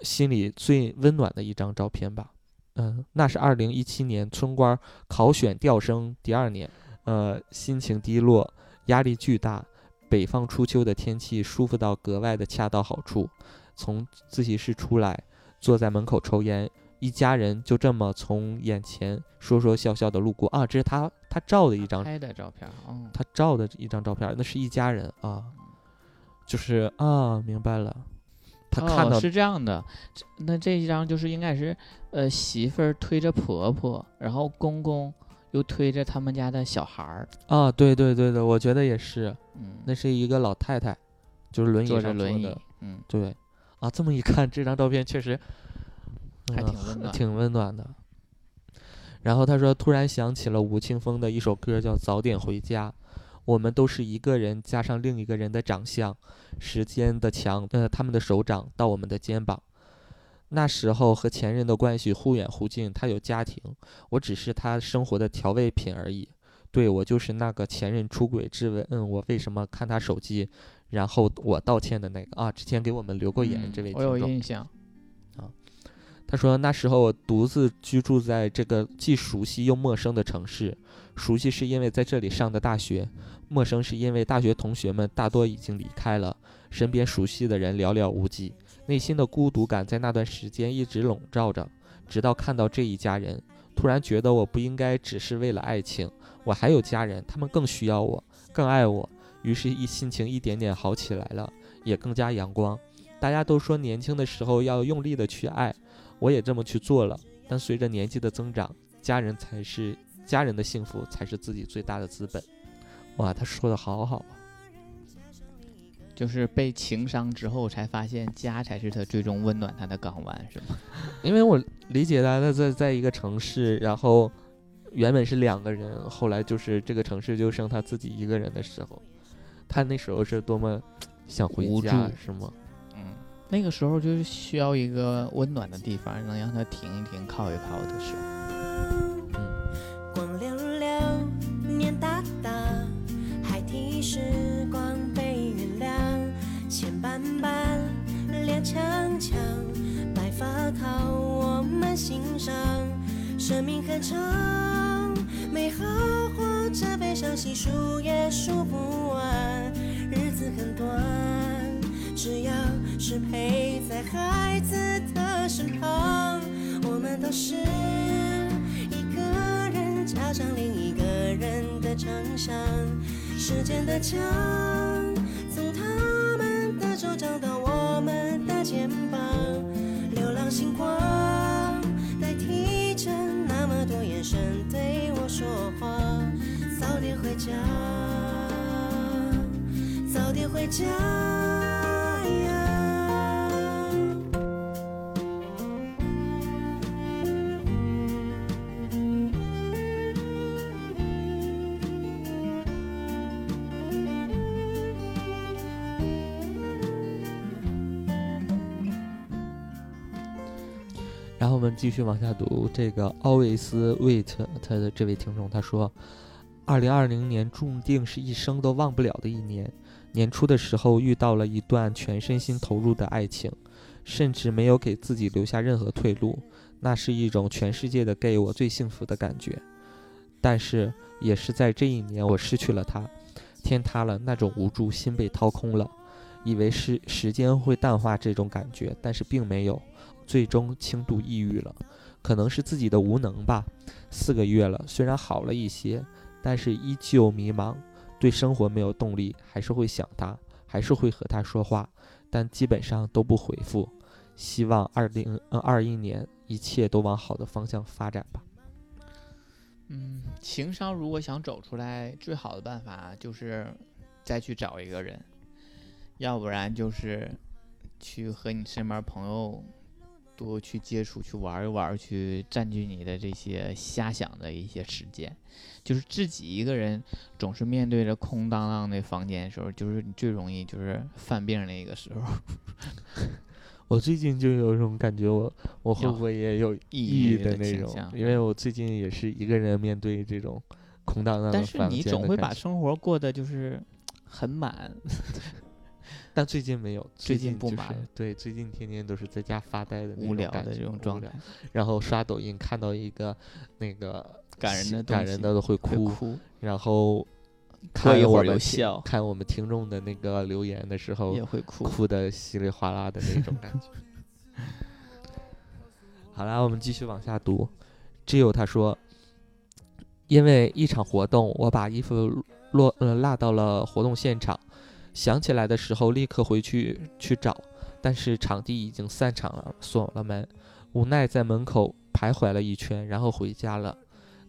Speaker 3: 心里最温暖的一张照片吧。嗯，那是二零一七年村官考选调生第二年，呃，心情低落，压力巨大，北方初秋的天气舒服到格外的恰到好处。从自习室出来，坐在门口抽烟，一家人就这么从眼前说说笑笑的路过。啊，这是他他照的一张，
Speaker 4: 拍的照片
Speaker 3: 他照的一张照片，那是一家人啊，就是啊，明白了，他看到、
Speaker 4: 哦、是这样的，那这一张就是应该是呃媳妇儿推着婆婆，然后公公又推着他们家的小孩儿，
Speaker 3: 啊，对对对对，我觉得也是，
Speaker 4: 嗯，
Speaker 3: 那是一个老太太，就是轮椅
Speaker 4: 坐
Speaker 3: 上
Speaker 4: 着轮椅
Speaker 3: 的，，
Speaker 4: 嗯，
Speaker 3: 对，啊，这么一看，这张照片确实
Speaker 4: 还
Speaker 3: 嗯
Speaker 4: 挺温暖
Speaker 3: 挺温暖的。然后他说，突然想起了吴青峰的一首歌，叫《早点回家》。我们都是一个人加上另一个人的长相，时间的墙，呃，他们的手掌到我们的肩膀。那时候和前任的关系忽远忽近，他有家庭，我只是他生活的调味品而已。对我就是那个前任出轨质问，嗯，我为什么看他手机，然后我道歉的那个啊，之前给我们留过言，
Speaker 4: 嗯
Speaker 3: 这位
Speaker 4: 我有
Speaker 3: 听众。
Speaker 4: 印象，
Speaker 3: 他说那时候我独自居住在这个既熟悉又陌生的城市，熟悉是因为在这里上的大学，陌生是因为大学同学们大多已经离开了，身边熟悉的人寥寥无几，内心的孤独感在那段时间一直笼罩着，直到看到这一家人，突然觉得我不应该只是为了爱情，我还有家人，他们更需要我，更爱我，于是一心情一点点好起来了，也更加阳光。大家都说年轻的时候要用力的去爱。我也这么去做了，但随着年纪的增长，家人才是家人的幸福才是自己最大的资本。哇，他说的好好啊！
Speaker 4: 就是被情伤之后，才发现家才是他最终温暖他的港湾，是吗？
Speaker 3: 因为我理解他，他在在一个城市，然后原本是两个人，后来就是这个城市就剩他自己一个人的时候，他那时候是多么 想回家，是吗？
Speaker 4: 嗯，那个时候就是需要一个温暖的地方，能让他停一停、靠一靠的时候。
Speaker 6: 光溜溜，年大大，还提时光被原谅，钱斑斑，脸强强，白发靠我们欣赏。生命很长，美好或者悲伤，细数也数不完。日子很短，只要是陪在孩子的身旁，我们都是一个人加上另一个人的长相。时间的墙，从他们的手掌到我们的肩膀，流浪星光代替着那么多眼神对我说话。回家，早点回家呀。
Speaker 3: 然后我们继续往下读，这个 always wait 他的这位听众他说，二零二零年注定是一生都忘不了的一年。年初的时候遇到了一段全身心投入的爱情，甚至没有给自己留下任何退路，那是一种全世界的给我最幸福的感觉。但是也是在这一年，我失去了他，天塌了，那种无助，心被掏空了，以为是时间会淡化这种感觉，但是并没有。最终轻度抑郁了，可能是自己的无能吧。四个月了，虽然好了一些，但是依旧迷茫，对生活没有动力，还是会想他，还是会和他说话，但基本上都不回复。希望二零二一年一切都往好的方向发展吧。
Speaker 4: 嗯，情商如果想走出来，最好的办法就是再去找一个人，要不然就是去和你身边朋友多去接触、去玩一玩、去占据你的这些瞎想的一些时间。就是自己一个人总是面对着空荡荡的房间的时候，就是你最容易就是犯病那个时候。
Speaker 3: 我最近就有一种感觉，我我会
Speaker 4: 要
Speaker 3: 不会也有
Speaker 4: 抑
Speaker 3: 抑郁
Speaker 4: 郁的
Speaker 3: 那种？因为我最近也是一个人面对这种空荡荡的
Speaker 4: 但是你总会把生活过得就是很满。
Speaker 3: 但最近没有，
Speaker 4: 最
Speaker 3: 近就是
Speaker 4: 近不满
Speaker 3: 对，最近天天都是在家发呆的那
Speaker 4: 无聊的
Speaker 3: 种感觉
Speaker 4: 这种状态，
Speaker 3: 然后刷抖音看到一个那个
Speaker 4: 感人的
Speaker 3: 感人的都会
Speaker 4: 会
Speaker 3: 哭，
Speaker 4: 哭，
Speaker 3: 然后
Speaker 4: 看一会儿
Speaker 3: 看我们听众的那个留言的时候
Speaker 4: 也，会哭。
Speaker 3: 哭的稀里哗啦的那种感觉。好啦，我们继续往下读。只有他说，因为一场活动，我把衣服落呃落到了活动现场，想起来的时候立刻回去去找，但是场地已经散场了，锁了门，无奈在门口徘徊了一圈，然后回家了。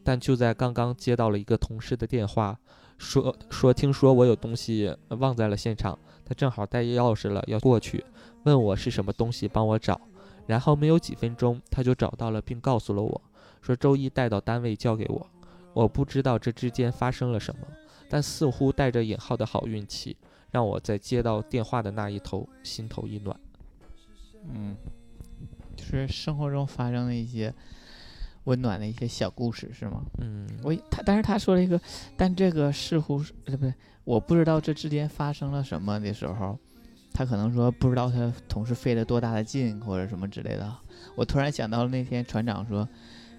Speaker 3: 但就在刚刚接到了一个同事的电话，说说听说我有东西忘在了现场，他正好带钥匙了，要过去，问我是什么东西，帮我找。然后没有几分钟，他就找到了，并告诉了我，说周一带到单位交给我。我不知道这之间发生了什么，但似乎带着引号的好运气，让我在接到电话的那一头心头一暖。
Speaker 4: 嗯，就是生活中发生的一些温暖的一些小故事，是吗？
Speaker 3: 嗯，
Speaker 4: 我他，但是他说了一个，但这个似乎是呃不对，我不知道这之间发生了什么的时候，他可能说不知道他同事费了多大的劲或者什么之类的。我突然想到了那天船长说，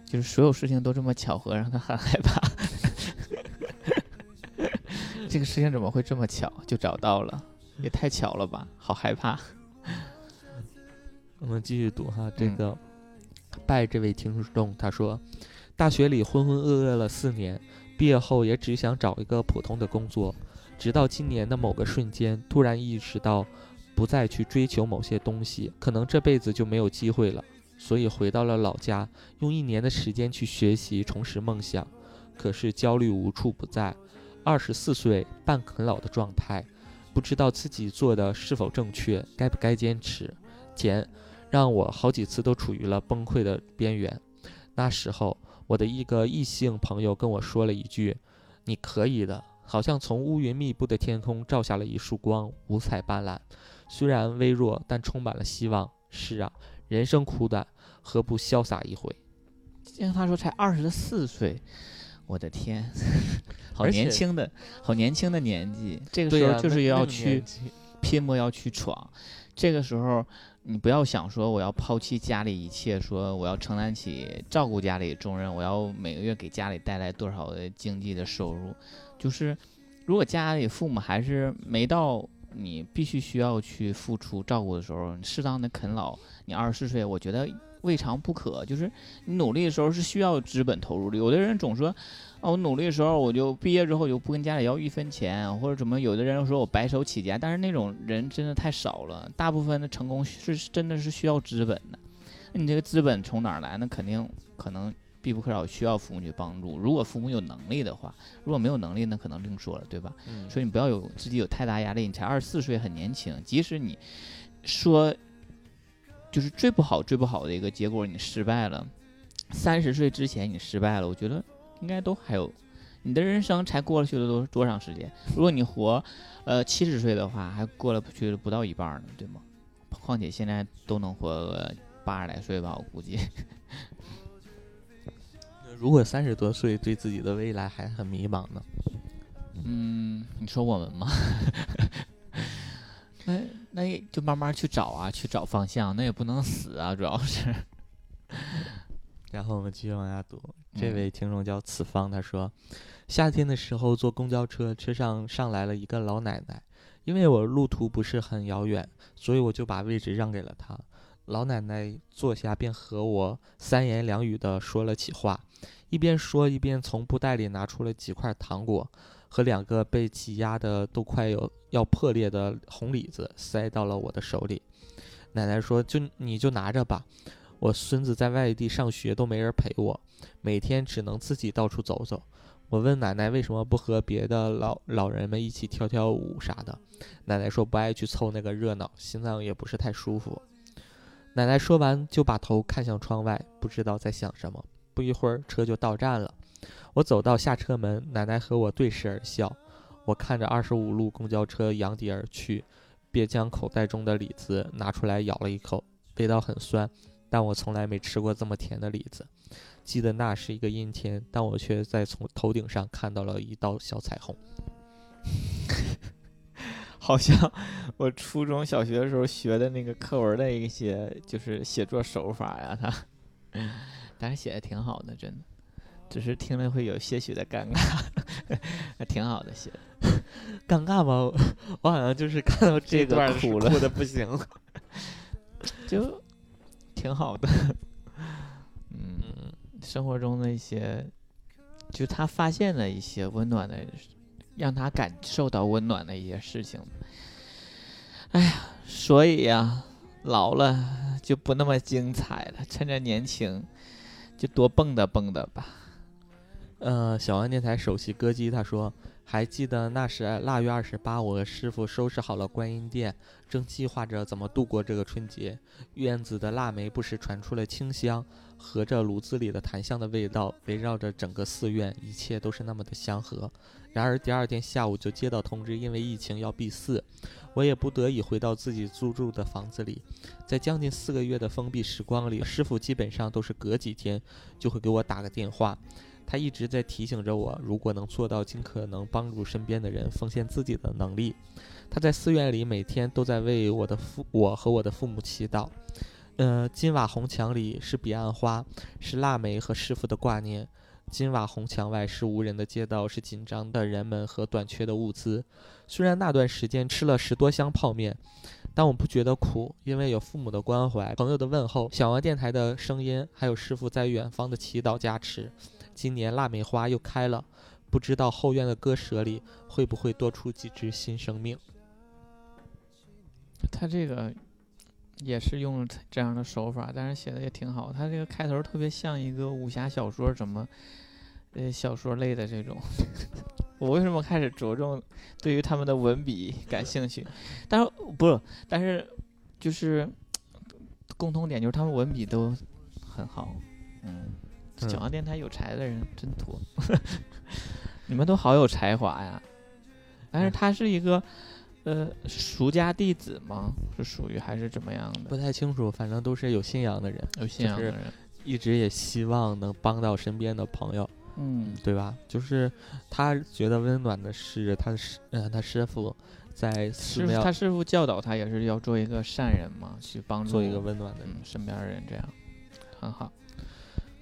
Speaker 4: 就是所有事情都这么巧合，让他很害怕。这个事情怎么会这么巧就找到了？也太巧了吧，好害怕。
Speaker 3: 我们继续读哈，这
Speaker 4: 嗯
Speaker 3: 个拜这位听众他说，大学里浑浑噩噩了四年，毕业后也只想找一个普通的工作，直到今年的某个瞬间，突然意识到，不再去追求某些东西，可能这辈子就没有机会了。所以回到了老家，用一年的时间去学习，重拾梦想。可是焦虑无处不在，二十四岁半啃老的状态，不知道自己做的是否正确，该不该坚持，减，让我好几次都处于了崩溃的边缘。那时候，我的一个异性朋友跟我说了一句：“你可以的。”好像从乌云密布的天空照下了一束光，五彩斑斓。虽然微弱，但充满了希望。是啊，人生苦短，何不潇洒一回？
Speaker 4: 听他说才二十四岁，我的天，好年轻的，好年轻的年纪，这个、时候就是要去拼搏，要去闯。这个时候，你不要想说我要抛弃家里一切，说我要承担起照顾家里重任，我要每个月给家里带来多少的经济的收入。就是如果家里父母还是没到你必须需要去付出照顾的时候，适当的啃老，你二十四岁，我觉得未尝不可。就是你努力的时候是需要资本投入的。有的人总说，啊，我努力的时候我就毕业之后就不跟家里要一分钱，或者怎么。有的人说我白手起家，但是那种人真的太少了。大部分的成功是真的是需要资本的。那你这个资本从哪儿来？那肯定可能必不可少需要父母去帮助。如果父母有能力的话，如果没有能力，那可能另说了，对吧？
Speaker 3: 嗯
Speaker 4: 所以你不要有自己有太大压力。你才二十四岁，很年轻。即使你说就是最不好、最不好的一个结果，你失败了，三十岁之前你失败了，我觉得应该都还有。你的人生才过了去了多多长时间？如果你活，呃，七十岁的话，还过了去了不到一半儿呢，对吗？况且现在都能活个八十来岁吧，我估计。
Speaker 3: 如果三十多岁对自己的未来还很迷茫呢？
Speaker 4: 嗯，你说我们吗？那那也就慢慢去找啊，去找方向。那也不能死啊，主要是。
Speaker 3: 然后我们继续往下读，这
Speaker 4: 嗯
Speaker 3: 位听众叫此方，他说，夏天的时候坐公交车，车上上来了一个老奶奶，因为我路途不是很遥远，所以我就把位置让给了她。老奶奶坐下便和我三言两语的说了起话，一边说一边从布袋里拿出了几块糖果和两个被挤压的都快有要破裂的红李子，塞到了我的手里。奶奶说：“就你就拿着吧。”我孙子在外地上学都没人陪我，每天只能自己到处走走。我问奶奶为什么不和别的老老人们一起跳跳舞啥的，奶奶说不爱去凑那个热闹，心脏也不是太舒服。奶奶说完就把头看向窗外，不知道在想什么。不一会儿车就到站了，我走到下车门，奶奶和我对视而笑。我看着二十五路公交车扬笛而去，便将口袋中的李子拿出来咬了一口，味道很酸。但我从来没吃过这么甜的李子。记得那是一个阴天，但我却在从头顶上看到了一道小彩虹。
Speaker 4: 好像我初中小学的时候学的那个课文的一些就是写作手法呀，他，但是写的挺好的，真的，只是听了会有些许的尴尬，还挺好的写的。
Speaker 3: 尴尬吗？我 我好像就是看到
Speaker 4: 这个
Speaker 3: 段是
Speaker 4: 哭了
Speaker 3: 哭的不行。
Speaker 4: 就挺好的。嗯，
Speaker 3: 嗯，
Speaker 4: 生活中的一些，就他发现了一些温暖的，让他感受到温暖的一些事情。哎呀，所以呀，老了就不那么精彩了，趁着年轻，就多蹦跶蹦跶吧。
Speaker 3: 呃，小安电台首席歌姬他说，还记得那时腊月二十八，我和师傅收拾好了观音殿，正计划着怎么度过这个春节。院子的腊梅不时传出了清香，和着炉子里的檀香的味道，围绕着整个寺院，一切都是那么的祥和。然而第二天下午就接到通知，因为疫情要闭寺，我也不得已回到自己租住的房子里。在将近四个月的封闭时光里，师傅基本上都是隔几天就会给我打个电话。他一直在提醒着我，如果能做到尽可能帮助身边的人，奉献自己的能力。他在寺院里每天都在为我的父我和我的父母祈祷。呃，金瓦红墙里是彼岸花，是腊梅和师傅的挂念。金瓦红墙外是无人的街道，是紧张的人们和短缺的物资。虽然那段时间吃了十多箱泡面，但我不觉得苦，因为有父母的关怀、朋友的问候、小王电台的声音，还有师傅在远方的祈祷加持。今年腊梅花又开了，不知道后院的鸽舍里会不会多出几只新生命。
Speaker 4: 他这个也是用这样的手法，但是写的也挺好。他这个开头特别像一个武侠小说，什么呃小说类的这种。我为什么开始着重对于他们的文笔感兴趣？但是不是，但是就是共同点就是他们文笔都很好。嗯九阳电台有才的人真多，你们都好有才华呀。但是他是一个呃俗家弟子吗？是属于还是怎么样的不？
Speaker 3: 太清楚，反正都是有信仰的人，
Speaker 4: 有信仰的人，
Speaker 3: 一直也希望能帮到身边的朋友，
Speaker 4: 嗯，
Speaker 3: 对吧？就是他觉得温暖的是他师，呃，他师傅在寺庙
Speaker 4: 师傅他师傅教导他也是要做一个善人嘛，去帮助
Speaker 3: 做一个温暖的人。
Speaker 4: 嗯身边的人，这样很好。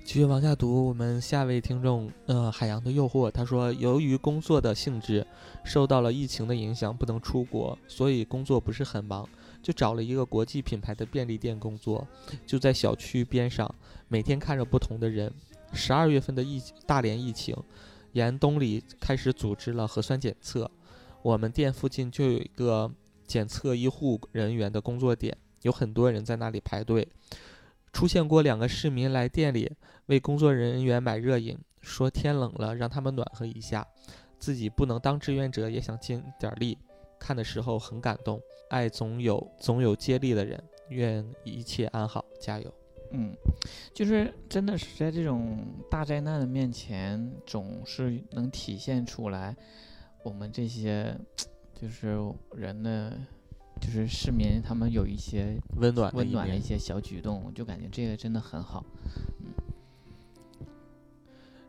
Speaker 3: 继续往下读，我们下位听众，呃，海洋的诱惑，他说，由于工作的性质受到了疫情的影响，不能出国，所以工作不是很忙，就找了一个国际品牌的便利店工作，就在小区边上，每天看着不同的人。十二月份的疫大连疫情，严冬里开始组织了核酸检测，我们店附近就有一个检测医护人员的工作点，有很多人在那里排队。出现过两个市民来店里为工作人员买热饮，说天冷了让他们暖和一下，自己不能当志愿者也想尽点力。看的时候很感动，爱总有总有接力的人，愿一切安好，加油。
Speaker 4: 嗯，就是真的是在这种大灾难的面前，总是能体现出来我们这些就是人的，就是市民他们有一些
Speaker 3: 温暖
Speaker 4: 温暖的一些小举动，就感觉这个真的很好。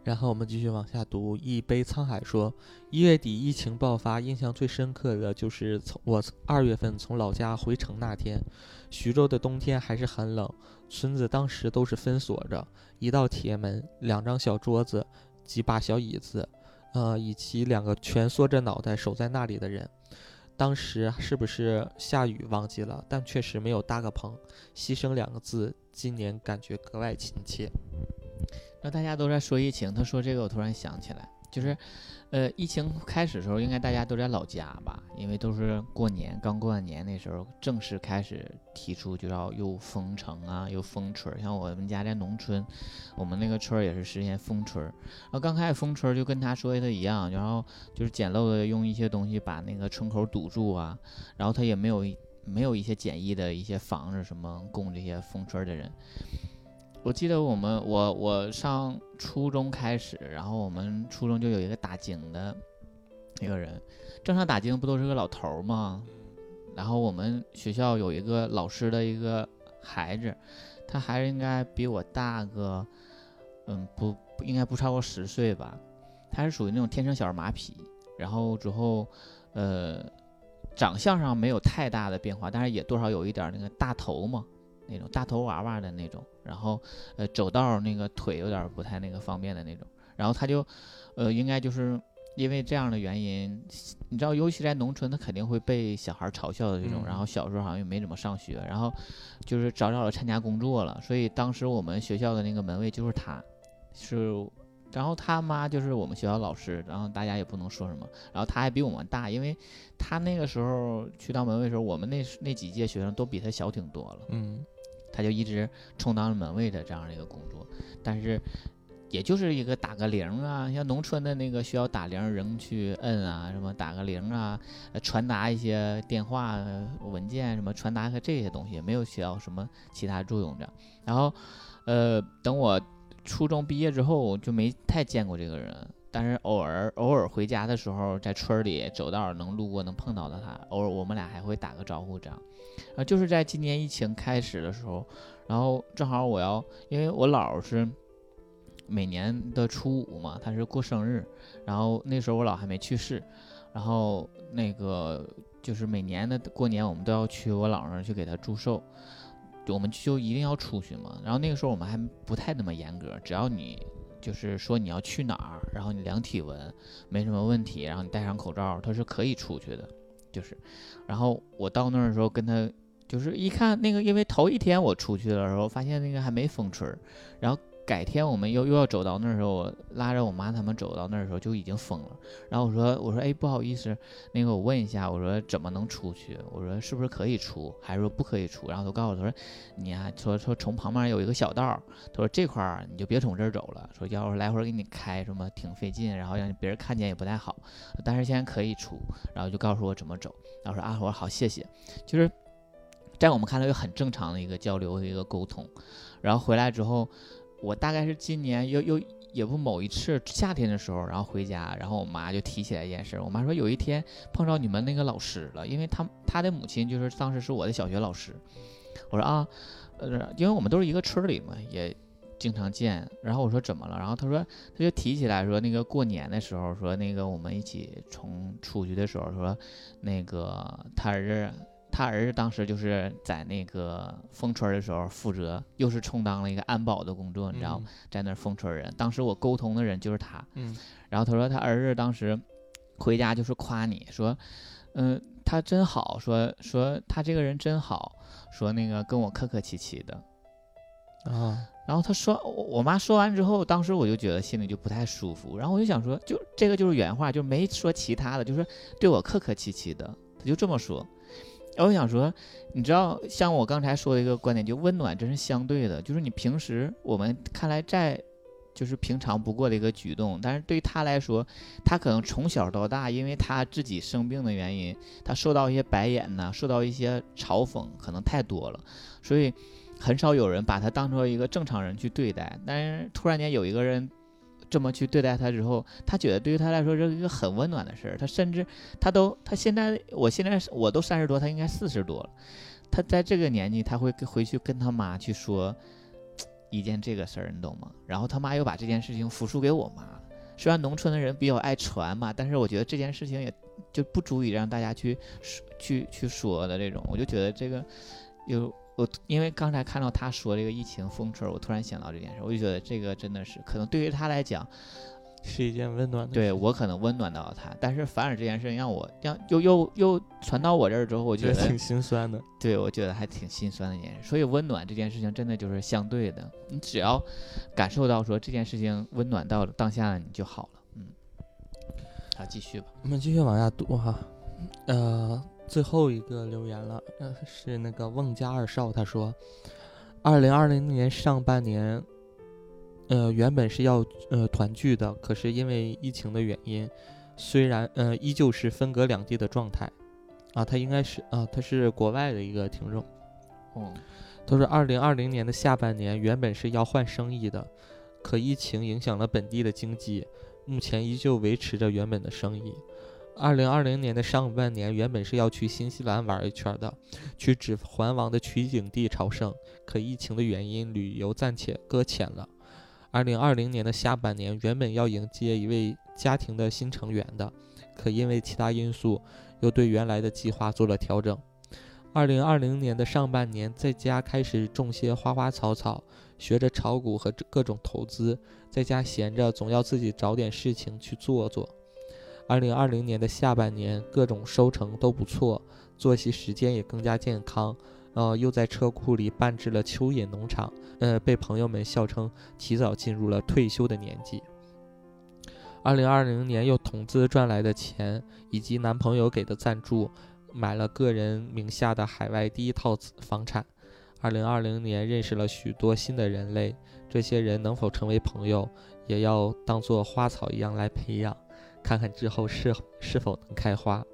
Speaker 3: 然后我们继续往下读。一杯沧海说，一月底疫情爆发，印象最深刻的就是从我二月份从老家回城那天，徐州的冬天还是很冷，村子当时都是分锁着，一道铁门，两张小桌子，几把小椅子，呃，以及两个蜷缩着脑袋守在那里的人。当时是不是下雨忘记了，但确实没有搭个棚。牺牲两个字，今年感觉格外亲切。
Speaker 4: 那大家都在说疫情，他说这个，我突然想起来，就是，呃，疫情开始的时候，应该大家都在老家吧，因为都是过年，刚过完年那时候，正式开始提出就要又封城啊，又封村。像我们家在农村，我们那个村儿也是实现封村。然后刚开始封村，就跟他说的一样，然后就是简陋的用一些东西把那个村口堵住啊，然后他也没有没有一些简易的一些房子什么供这些封村的人。我记得我们我我上初中开始，然后我们初中就有一个打井的一个人，正常打井不都是个老头儿吗？然后我们学校有一个老师的一个孩子，他还是应该比我大个，嗯，不不应该不超过十岁吧。他是属于那种天生小儿麻痹，然后之后，呃，长相上没有太大的变化，但是也多少有一点那个大头嘛，那种大头娃娃的那种，然后呃走道那个腿有点不太那个方便的那种，然后他就呃应该就是因为这样的原因，你知道，尤其在农村，他肯定会被小孩嘲笑的这种，
Speaker 3: 嗯
Speaker 4: 然后小时候好像也没怎么上学，然后就是早早的参加工作了，所以当时我们学校的那个门卫就是他，是。然后他妈就是我们学校老师，然后大家也不能说什么。然后他还比我们大，因为他那个时候去当门卫的时候，我们那那几届学生都比他小挺多了。
Speaker 3: 嗯，
Speaker 4: 他就一直充当了门卫的这样的一个工作，但是也就是一个打个铃啊，像农村的那个需要打铃人去摁啊，什么打个铃啊，传达一些电话文件什么传达个这些东西，没有起到什么其他作用的。然后，呃，等我初中毕业之后就没太见过这个人。但是偶尔偶尔回家的时候，在村里走道能路过能碰到的他，偶尔我们俩还会打个招呼这样。啊，就是在今年疫情开始的时候，然后正好我要，因为我姥是每年的初五嘛，她是过生日，然后那时候我姥还没去世，然后那个就是每年的过年我们都要去我姥那儿去给她祝寿，我们就一定要出去嘛。然后那个时候我们还不太那么严格，只要你就是说你要去哪儿，然后你量体温没什么问题，然后你戴上口罩，他是可以出去的，就是。然后我到那儿的时候跟他就是一看那个，因为头一天我出去的时候发现那个还没封村，然后改天我们又又要走到那儿的时候，我拉着我妈他们走到那儿的时候就已经封了。然后我说我说哎不好意思，那个我问一下，我说怎么能出去？我说是不是可以出，还是说不可以出？然后他告诉我他说你呀、说说从旁边有一个小道儿，他说这块儿你就别从这儿走了，说要是来回给你开什么挺费劲，然后让别人看见也不太好。但是现在可以出，然后就告诉我怎么走。然后说啊我说好谢谢，就是在我们看来就很正常的一个交流和一个沟通。然后回来之后。我大概是今年又又也不某一次夏天的时候，然后回家，然后我妈就提起来一件事。我妈说有一天碰着你们那个老师了，因为他他的母亲就是当时是我的小学老师。我说啊，呃，因为我们都是一个村里嘛，也经常见。然后我说怎么了？然后她说她就提起来说那个过年的时候，说那个我们一起从出去的时候，说那个他儿子。他儿子当时就是在那个封村的时候，负责又是充当了一个安保的工作，你知道，在那儿封村人。当时我沟通的人就是他，
Speaker 3: 嗯，
Speaker 4: 然后他说他儿子当时回家就是夸你说，嗯、他真好，说说他这个人真好，说那个跟我客客气气的。
Speaker 3: 啊，
Speaker 4: 然后他说，我我妈说完之后，当时我就觉得心里就不太舒服，然后我就想说，就这个就是原话，就没说其他的，就是对我客客气气的，他就这么说。我想说，你知道，像我刚才说的一个观点，就温暖真是相对的，就是你平时我们看来再就是平常不过的一个举动，但是对于他来说，他可能从小到大，因为他自己生病的原因，他受到一些白眼呐、受到一些嘲讽，可能太多了，所以很少有人把他当做一个正常人去对待。但是突然间有一个人这么去对待他之后，他觉得对于他来说这是一个很温暖的事儿。他甚至他都他现在我现在我都三十多，他应该四十多了。他在这个年纪，他会回去跟他妈去说一件这个事儿，你懂吗？然后他妈又把这件事情复述给我妈。虽然农村的人比较爱传嘛，但是我觉得这件事情也就不足以让大家去说去去说的这种。我就觉得这个有我，因为刚才看到他说这个疫情封村，我突然想到这件事，我就觉得这个真的是可能对于他来讲，
Speaker 3: 是一件温暖的事。
Speaker 4: 对我可能温暖到了他，但是反而这件事情让我让又又又传到我这儿之后，我觉得
Speaker 3: 觉得挺心酸的。
Speaker 4: 对我觉得还挺心酸的一件事。所以温暖这件事情真的就是相对的，你只要感受到说这件事情温暖到了当下，你就好了。嗯，好，继续吧。
Speaker 3: 我们继续往下读哈，呃，最后一个留言了，呃，是那个孟家二少，他说，二零二零年上半年，呃，原本是要呃团聚的，可是因为疫情的原因，虽然呃依旧是分隔两地的状态，啊，他应该是啊，他是国外的一个听众，
Speaker 4: 嗯，
Speaker 3: 他说，二零二零年的下半年原本是要换生意的，可疫情影响了本地的经济，目前依旧维持着原本的生意。二零二零年的上半年原本是要去新西兰玩一圈的，去指环王的取景地朝圣，可疫情的原因，旅游暂且搁浅了。二零二零年的下半年原本要迎接一位家庭的新成员的，可因为其他因素，又对原来的计划做了调整。二零二零年的上半年，在家开始种些花花草草，学着炒股和各种投资，在家闲着总要自己找点事情去做做。二零二零年的下半年，各种收成都不错，作息时间也更加健康。呃，又在车库里办置了蚯蚓农场，呃，被朋友们笑称提早进入了退休的年纪。二零二零年又投资赚来的钱，以及男朋友给的赞助，买了个人名下的海外第一套房产。二零二零年认识了许多新的人类，这些人能否成为朋友，也要当做花草一样来培养，看看之后是是否能开花。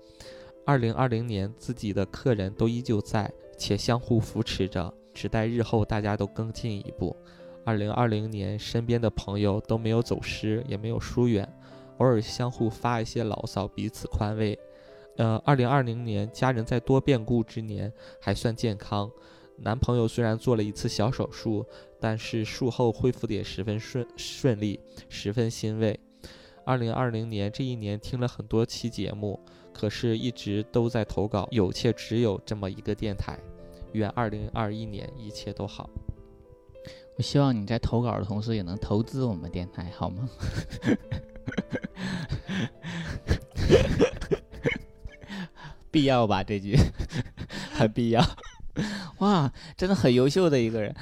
Speaker 3: 二零二零年自己的客人都依旧在，且相互扶持着，只待日后大家都更进一步。二零二零年身边的朋友都没有走失，也没有疏远，偶尔相互发一些牢骚，彼此宽慰。呃，二零二零年家人在多变故之年还算健康。男朋友虽然做了一次小手术，但是术后恢复的也十分顺顺利，十分欣慰。二零二零年这一年听了很多期节目，可是一直都在投稿，有且只有这么一个电台。愿二零二一年一切都好。
Speaker 4: 我希望你在投稿的同时也能投资我们电台，好吗？必要吧？这句很必要。哇，真的很优秀的一个人。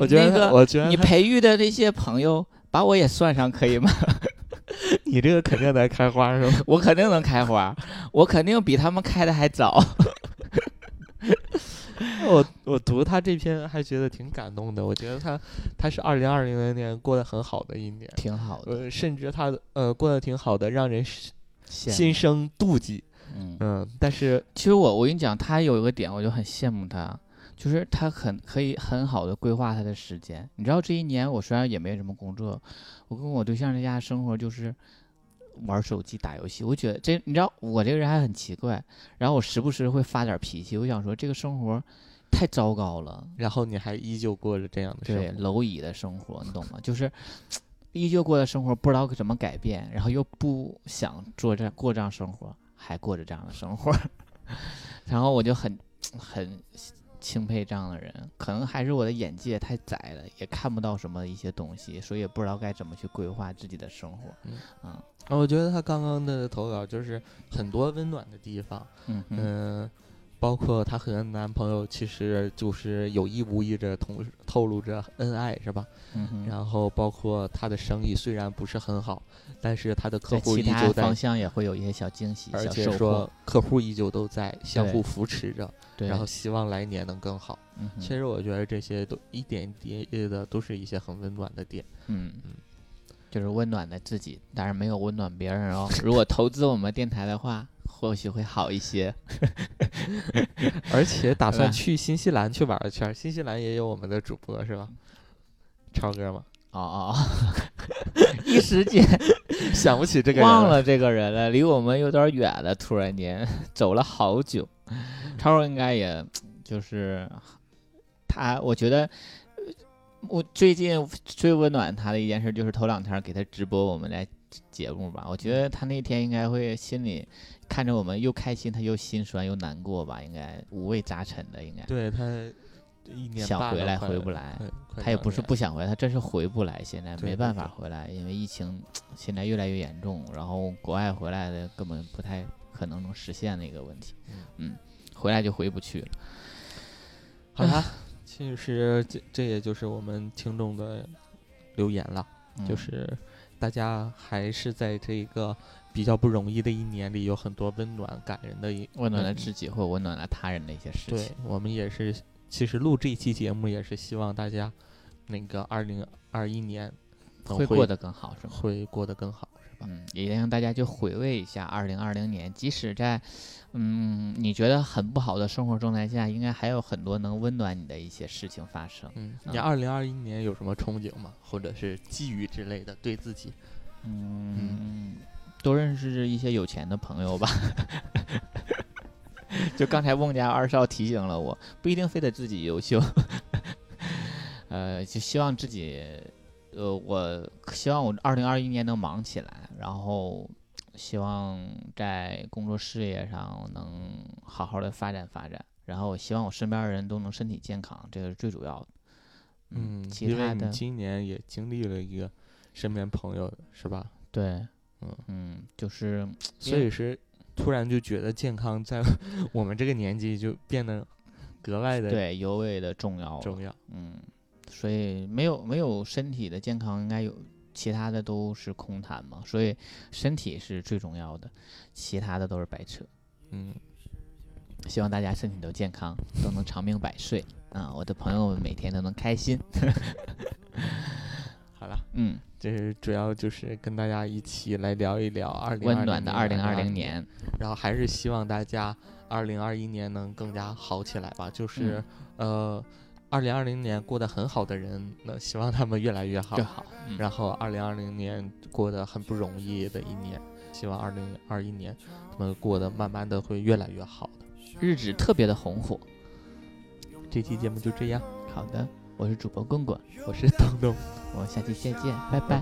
Speaker 3: 我觉得我觉得你
Speaker 4: 培育的这些朋友，把我也算上可以吗？
Speaker 3: 你这个肯定能开花是吧？
Speaker 4: 我肯定能开花，我肯定比他们开的还早。
Speaker 3: 我我读他这篇还觉得挺感动的。我觉得他他是二零二零年过得很好的一年，
Speaker 4: 挺好的，
Speaker 3: 呃，甚至他呃过得挺好的，让人心心生妒忌。
Speaker 4: 嗯，
Speaker 3: 嗯，但是
Speaker 4: 其实我我跟你讲，他有一个点，我就很羡慕他，就是他很可以很好的规划他的时间。你知道这一年我虽然也没什么工作，我跟我对象在家生活就是玩手机打游戏。我觉得这你知道我这个人还很奇怪，然后我时不时会发点脾气。我想说这个生活太糟糕了，
Speaker 3: 然后你还依旧过着这样的生
Speaker 4: 对，蝼蚁的生活，你懂吗？就是 依旧过的生活，不知道怎么改变，然后又不想做这过这样生活，还过着这样的生活，然后我就很 很钦佩这样的人。可能还是我的眼界太窄了，也看不到什么一些东西，所以也不知道该怎么去规划自己的生活。
Speaker 3: 嗯
Speaker 4: 嗯
Speaker 3: 啊我觉得他刚刚的投稿就是很多温暖的地方，
Speaker 4: 嗯嗯
Speaker 3: 嗯、包括她和男朋友其实就是有意无意的同透露着恩爱，是吧？
Speaker 4: 嗯，
Speaker 3: 然后包括她的生意虽然不是很好，但是她的客户依旧在
Speaker 4: 方，向也会有一些小惊喜、
Speaker 3: 而且说。客户依旧都在相互扶持着，
Speaker 4: 对，
Speaker 3: 然后希望来年能更好。
Speaker 4: 嗯
Speaker 3: 其实我觉得这些都一点一滴的都是一些很温暖的点。
Speaker 4: 嗯
Speaker 3: 嗯，
Speaker 4: 就是温暖的自己，当然没有温暖别人哦。如果投资我们电台的话，或许会好一些。
Speaker 3: 而且打算去新西兰去玩一圈，新西兰也有我们的主播是吧？超哥吗？
Speaker 4: 哦哦，哦，一时间
Speaker 3: 想不起这个人
Speaker 4: 忘了这个人了，离我们有点远了。突然间走了好久，超哥应该也就是他，我觉得。呃我最近最温暖他的一件事，就是头两天给他直播我们的节目吧。我觉得他那天应该会心里看着我们又开心，他又心酸又难过吧，应该五味杂陈的，应该。
Speaker 3: 对他一年
Speaker 4: 想回来回不来他也不是不想回来，他真是回不来，现在没办法回来，因为疫情 现在越来越严重，然后国外回来的根本不太可能能实现那个问题，嗯，回来就回不去了。
Speaker 3: 好啦，其实这这也就是我们听众的留言了，就
Speaker 4: 嗯
Speaker 3: 是大家还是在这个比较不容易的一年里，有很多温暖感人的一
Speaker 4: 温暖了
Speaker 3: 嗯
Speaker 4: 自己或温暖了他人的一些事
Speaker 3: 对
Speaker 4: 情。
Speaker 3: 我们也是，其实录这一期节目也是希望大家那个二零二一年能
Speaker 4: 会过得更好，是吗？
Speaker 3: 会过得更好，是吧？
Speaker 4: 嗯，也让大家去回味一下二零二零年，即使在，嗯，你觉得很不好的生活状态下，应该还有很多能温暖你的一些事情发生。
Speaker 3: 嗯，你
Speaker 4: 嗯
Speaker 3: 二零二一年有什么憧憬吗？或者是寄予之类的，对自己？
Speaker 4: 嗯，多认识一些有钱的朋友吧。就刚才孟家二少提醒了我，不一定非得自己优秀，呃，就希望自己，呃，我希望我二零二一年能忙起来，然后希望在工作事业上能好好的发展发展，然后我希望我身边的人都能身体健康，这个是最主要的。
Speaker 3: 嗯，
Speaker 4: 其
Speaker 3: 因为你
Speaker 4: 他的
Speaker 3: 今年也经历了一个身边朋友，是吧？
Speaker 4: 对，
Speaker 3: 嗯
Speaker 4: 嗯，就是
Speaker 3: 所以是突然就觉得健康在我们这个年纪就变得格外的
Speaker 4: 对尤为的重要
Speaker 3: 重要。
Speaker 4: 嗯，所以没有没有身体的健康，应该有其他的都是空谈嘛。所以身体是最重要的，其他的都是白扯。
Speaker 3: 嗯，
Speaker 4: 希望大家身体都健康，都能长命百岁啊！我的朋友们每天都能开心。
Speaker 3: 好了，
Speaker 4: 嗯，
Speaker 3: 这是主要就是跟大家一起来聊一聊二零
Speaker 4: 温暖的二零二零
Speaker 3: 年，
Speaker 4: 年，
Speaker 3: 然后还是希望大家二零二一年能更加好起来吧。就是、呃，二零二零年过得很好的人，那希望他们越来越好
Speaker 4: 就。好。嗯，
Speaker 3: 然后二零二零年过得很不容易的一年，希望二零二一年他们过得慢慢的会越来越好的。
Speaker 4: 日子特别的红火。
Speaker 3: 这期节目就这样，
Speaker 4: 好的，我是主播棍棍，
Speaker 3: 我是东东，
Speaker 4: 我们下期再见，拜拜